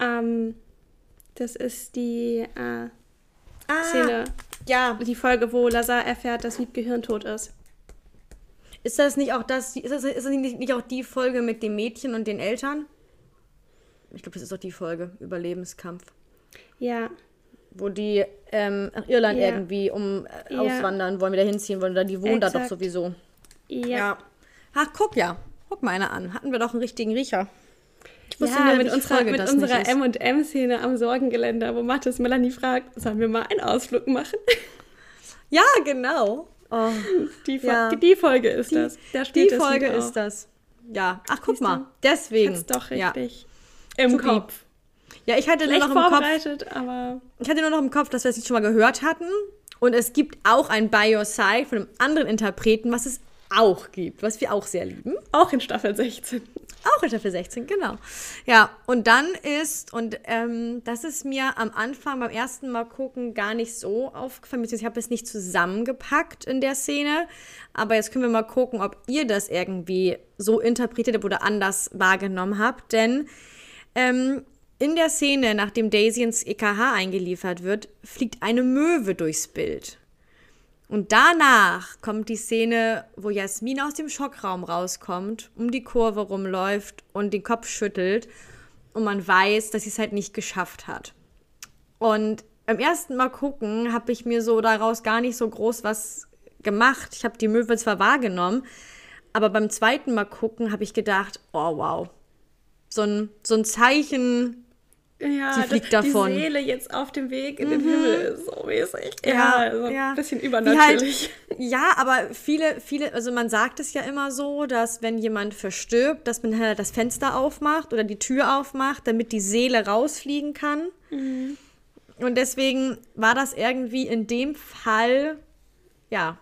Ähm, das ist die äh, ah, Szene. Ja. Die Folge, wo Lazar erfährt, dass Wieb Gehirn tot ist. Ist das nicht auch das, ist das, ist das nicht, nicht auch die Folge mit dem Mädchen und den Eltern? Ich glaube, das ist auch die Folge, Überlebenskampf. Ja. Wo die ähm, nach Irland ja. irgendwie um äh, ja. auswandern wollen, wieder hinziehen wollen. Da die wohnen Exakt. da doch sowieso. Ja. ja. Ach, guck ja. Guck mal einer an. Hatten wir doch einen richtigen Riecher. Ich wusste ja, mit unserer, mit unserer M&M-Szene am Sorgengeländer, wo Mathis Melanie fragt, sollen wir mal einen Ausflug machen? Ja, genau. Oh, die, ja. die, Folge ist die, das. die Folge ist das. Ja. Ach, guck Siehst mal. Deswegen. Ist doch richtig. Im Supi. Kopf. Ja, ich hatte nur noch im vorbereitet, Kopf. aber. Ich hatte nur noch im Kopf, dass wir es nicht schon mal gehört hatten. Und es gibt auch ein By Your Side von einem anderen Interpreten, was es auch gibt, was wir auch sehr lieben. Auch in Staffel 16. Auch in Staffel 16, genau. Ja, und dann ist, und ähm, das ist mir am Anfang beim ersten Mal gucken gar nicht so aufgefallen, ich habe es nicht zusammengepackt in der Szene, aber jetzt können wir mal gucken, ob ihr das irgendwie so interpretiert habt oder anders wahrgenommen habt, denn ähm, in der Szene, nachdem Daisy ins EKH eingeliefert wird, fliegt eine Möwe durchs Bild. Und danach kommt die Szene, wo Jasmin aus dem Schockraum rauskommt, um die Kurve rumläuft und den Kopf schüttelt und man weiß, dass sie es halt nicht geschafft hat. Und beim ersten Mal gucken habe ich mir so daraus gar nicht so groß was gemacht. Ich habe die Möwe zwar wahrgenommen, aber beim zweiten Mal gucken habe ich gedacht, oh wow, so ein, so ein Zeichen, ja, sie fliegt das, davon. Die Seele jetzt auf dem Weg in mhm. den Himmel ist so mäßig. Ja, ja, also ja. ein bisschen übernatürlich. Halt, ja, aber viele, viele, also man sagt es ja immer so, dass wenn jemand verstirbt, dass man halt das Fenster aufmacht oder die Tür aufmacht, damit die Seele rausfliegen kann. Mhm. Und deswegen war das irgendwie in dem Fall, ja,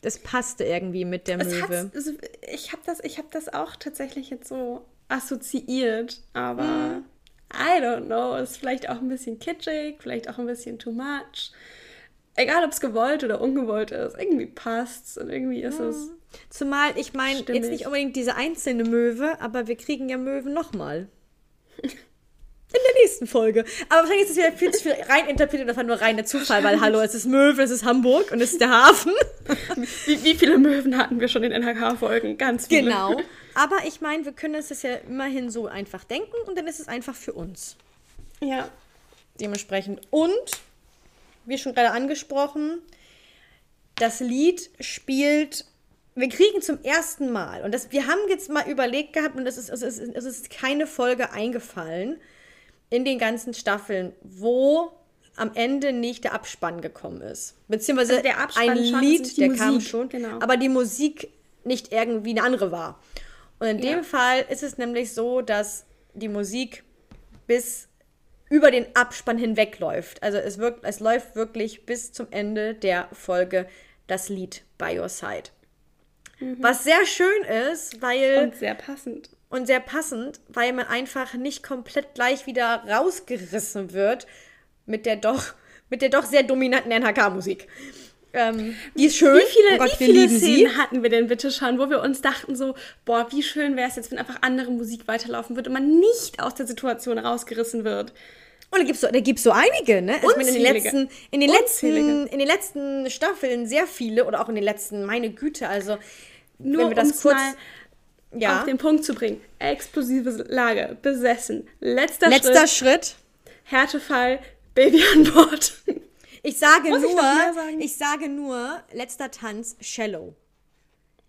das passte irgendwie mit der Möwe. Also ich habe das, hab das auch tatsächlich jetzt so assoziiert, aber mhm. I don't know, ist vielleicht auch ein bisschen kitschig, vielleicht auch ein bisschen too much. Egal, ob es gewollt oder ungewollt ist, irgendwie passt es und irgendwie ist mhm. es. Zumal, ich meine, jetzt nicht unbedingt diese einzelne Möwe, aber wir kriegen ja Möwen nochmal. In der nächsten Folge. Aber wahrscheinlich ist es wieder viel zu viel reininterpretiert und einfach nur reiner Zufall, weil hallo, es ist Möwe, es ist Hamburg und es ist der Hafen. Wie, wie viele Möwen hatten wir schon in NHK-Folgen? Ganz viele. Genau. Aber ich meine, wir können es ja immerhin so einfach denken und dann ist es einfach für uns. Ja. Dementsprechend. Und, wie schon gerade angesprochen, das Lied spielt. Wir kriegen zum ersten Mal, und das, wir haben jetzt mal überlegt gehabt, und es ist, es, ist, es ist keine Folge eingefallen in den ganzen Staffeln, wo am Ende nicht der Abspann gekommen ist. Beziehungsweise Also der Abspann ein schon, also Lied, die der kam Musik, schon, genau. aber die Musik nicht irgendwie eine andere war. Und in dem Ja. Fall ist es nämlich so, dass die Musik bis über den Abspann hinweg läuft. Also es, wirkt, es läuft wirklich bis zum Ende der Folge das Lied By Your Side. Was sehr schön ist, weil Und sehr passend. Und sehr passend, weil man einfach nicht komplett gleich wieder rausgerissen wird mit der doch, mit der doch sehr dominanten NHK-Musik. Ähm, die ist schön. Wie viele, oh Gott, wie viele Szenen sie. hatten wir denn bitte schon, wo wir uns dachten so, boah, wie schön wäre es jetzt, wenn einfach andere Musik weiterlaufen würde und man nicht aus der Situation rausgerissen wird. Und da gibt es so, da gibt's so einige, ne? Also in den letzten, in den Unzählige. letzten, in den letzten Staffeln sehr viele oder auch in den letzten, meine Güte, also Nur wenn wir das kurz, mal ja, auf den Punkt zu bringen. Explosive Lage, besessen, letzter, letzter Schritt, Schritt. Härtefall, Baby an Bord. Ich sage Muss ich nur, sagen? ich sage nur, letzter Tanz, Shallow.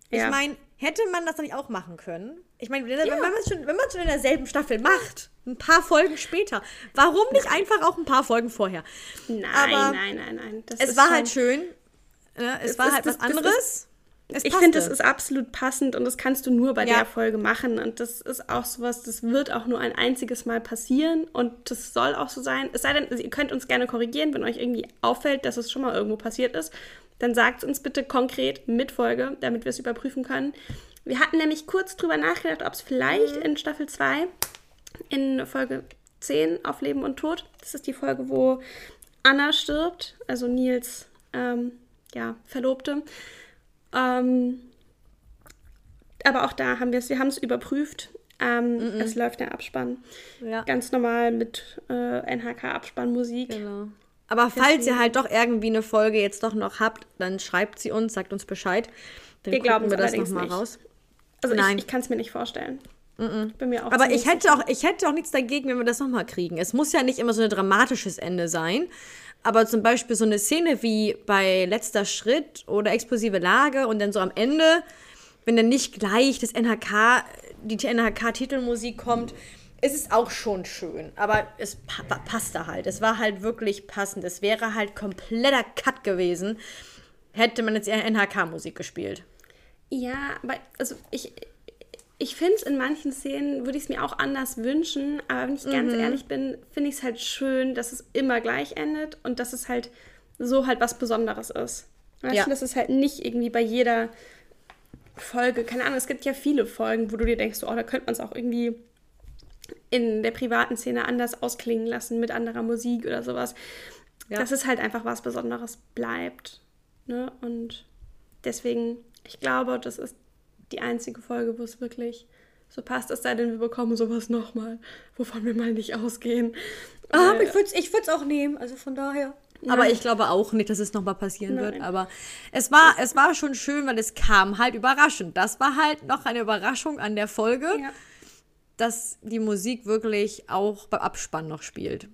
Ich Ja. meine, hätte man das nicht auch machen können? Ich meine, wenn, wenn man es schon, wenn schon in derselben Staffel macht, ein paar Folgen später, warum nicht einfach auch ein paar Folgen vorher? Nein, Aber nein, nein, nein. Das Es ist war halt schön. Ne? Es Es war halt was anderes. Es ich finde, das ist absolut passend und das kannst du nur bei Ja. der Folge machen. Und das ist auch sowas, das wird auch nur ein einziges Mal passieren und das soll auch so sein. Es sei denn, ihr könnt uns gerne korrigieren, wenn euch irgendwie auffällt, dass es schon mal irgendwo passiert ist. Dann sagt uns bitte konkret mit Folge, damit wir es überprüfen können. Wir hatten nämlich kurz drüber nachgedacht, ob es vielleicht Mhm. in Staffel 2 in Folge 10 auf Leben und Tod, das ist die Folge, wo Anna stirbt, also Nils ähm, ja, Verlobte. Ähm, aber auch da haben wir es, wir haben es überprüft. Ähm, Es läuft der Abspann. Ja. Ganz normal mit äh, NHK-Abspannmusik. Genau. Aber falls ihr halt doch irgendwie eine Folge jetzt doch noch habt, dann schreibt sie uns, sagt uns Bescheid. Dann Wir glauben wir das nochmal raus. Also Nein. ich, ich kann es mir nicht vorstellen. Bin mir auch Aber ich hätte, auch, ich hätte auch nichts dagegen, wenn wir das nochmal kriegen. Es muss ja nicht immer so ein dramatisches Ende sein. Aber zum Beispiel so eine Szene wie bei Letzter Schritt oder Explosive Lage und dann so am Ende, wenn dann nicht gleich das NHK, die NHK-Titelmusik kommt, ist es auch schon schön. Aber es pa pa- passte halt. Es war halt wirklich passend. Es wäre halt kompletter Cut gewesen, hätte man jetzt eher NHK-Musik gespielt. Ja, aber also ich, ich finde es in manchen Szenen, würde ich es mir auch anders wünschen, aber wenn ich ganz Mhm. ehrlich bin, finde ich es halt schön, dass es immer gleich endet und dass es halt so halt was Besonderes ist. Weißt Ja. du, dass es halt nicht irgendwie bei jeder Folge, keine Ahnung, es gibt ja viele Folgen, wo du dir denkst, oh, da könnte man es auch irgendwie in der privaten Szene anders ausklingen lassen mit anderer Musik oder sowas. Ja. Dass es halt einfach was Besonderes bleibt. Ne? Und deswegen, ich glaube, das ist die einzige Folge, wo es wirklich so passt. Es sei denn, wir bekommen sowas nochmal, wovon wir mal nicht ausgehen. Ah, ich würde es ich würd's auch nehmen, also von daher. Aber ich glaube auch nicht, dass es nochmal passieren wird. Nein. Aber es war, es war schon schön, weil es kam halt überraschend. Das war halt noch eine Überraschung an der Folge, ja, dass die Musik wirklich auch beim Abspann noch spielt.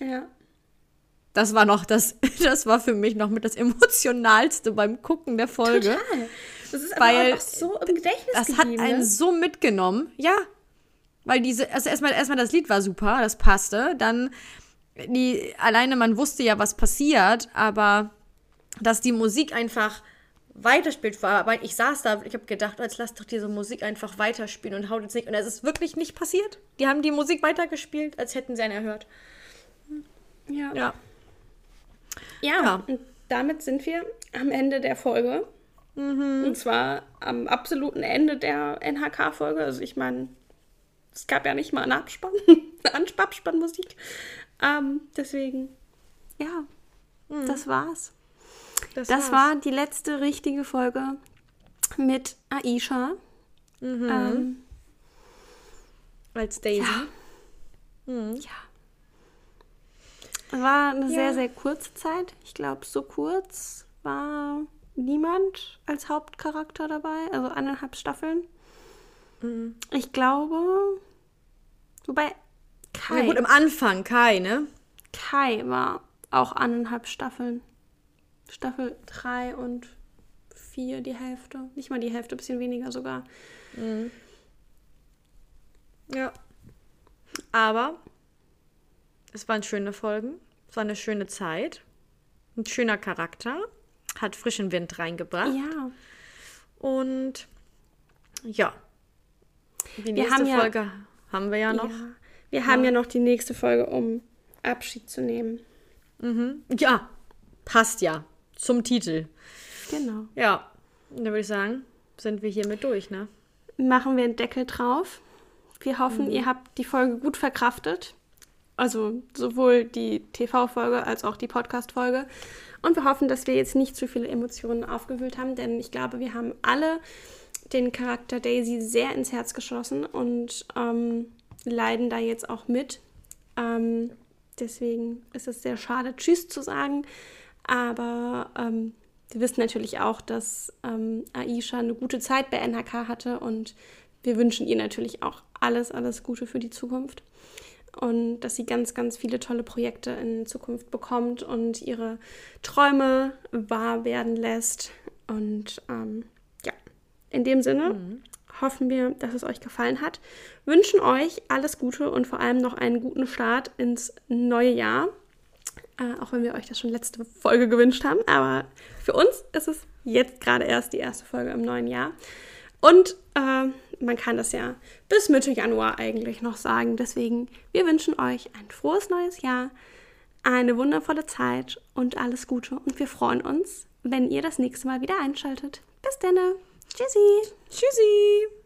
ja. Das war noch das, das war für mich noch mit das emotionalste beim Gucken der Folge. Total. Das ist aber Weil auch so im Gedächtnis Das hat einen ne? so mitgenommen. Ja. Weil diese, also erstmal, erstmal das Lied war super, das passte. Dann die, alleine man wusste ja, was passiert, aber dass die Musik einfach weiterspielt war. Aber ich saß da, ich habe gedacht, jetzt lass doch diese Musik einfach weiterspielen und haut jetzt nicht. Und es ist wirklich nicht passiert. Die haben die Musik weitergespielt, als hätten sie einen erhört. Ja. Ja. Ja, Ja. und damit sind wir am Ende der Folge. Mhm. Und zwar am absoluten Ende der NHK-Folge. Also ich meine, es gab ja nicht mal einen Abspann, eine Abspannmusik. Ähm, deswegen, ja, das war's. Das Mhm. war's. war die letzte richtige Folge mit Aisha. Mhm. Ähm, Als Daisy. ja. War eine Ja. sehr, sehr kurze Zeit. Ich glaube, so kurz war niemand als Hauptcharakter dabei. Also eineinhalb Staffeln. Mhm. Ich glaube, wobei Kai, Ja, gut, am Anfang, Kai, ne? Kai war auch eineinhalb Staffeln. Staffel 3 und vier, die Hälfte. Nicht mal die Hälfte, ein bisschen weniger sogar. Ja. Aber es waren schöne Folgen. Es war eine schöne Zeit. Ein schöner Charakter. Hat frischen Wind reingebracht. Ja. Und ja. Die Wir nächste haben ja- Folge haben wir ja noch. ja. Wir haben ja noch die nächste Folge, um Abschied zu nehmen. Ja, passt ja zum Titel. Genau. Ja, dann würde ich sagen, sind wir hiermit durch, ne? Machen wir einen Deckel drauf. Wir hoffen, ihr habt die Folge gut verkraftet. Also sowohl die TV-Folge als auch die Podcast-Folge. Und wir hoffen, dass wir jetzt nicht zu viele Emotionen aufgewühlt haben, denn ich glaube, wir haben alle den Charakter Daisy sehr ins Herz geschlossen und ähm, leiden da jetzt auch mit. Ähm, deswegen ist es sehr schade, Tschüss zu sagen. Aber ähm, wir wissen natürlich auch, dass ähm, Aisha eine gute Zeit bei NHK hatte und wir wünschen ihr natürlich auch alles, alles Gute für die Zukunft. Und dass sie ganz, ganz viele tolle Projekte in Zukunft bekommt und ihre Träume wahr werden lässt. Und ähm, ja, in dem Sinne hoffen wir, dass es euch gefallen hat. Wünschen euch alles Gute und vor allem noch einen guten Start ins neue Jahr. Äh, auch wenn wir euch das schon letzte Folge gewünscht haben. Aber für uns ist es jetzt gerade erst die erste Folge im neuen Jahr. Und äh, man kann das ja bis Mitte Januar eigentlich noch sagen. Deswegen, wir wünschen euch ein frohes neues Jahr, eine wundervolle Zeit und alles Gute. Und wir freuen uns, wenn ihr das nächste Mal wieder einschaltet. Bis dann. Tschüssi. Tschüssi!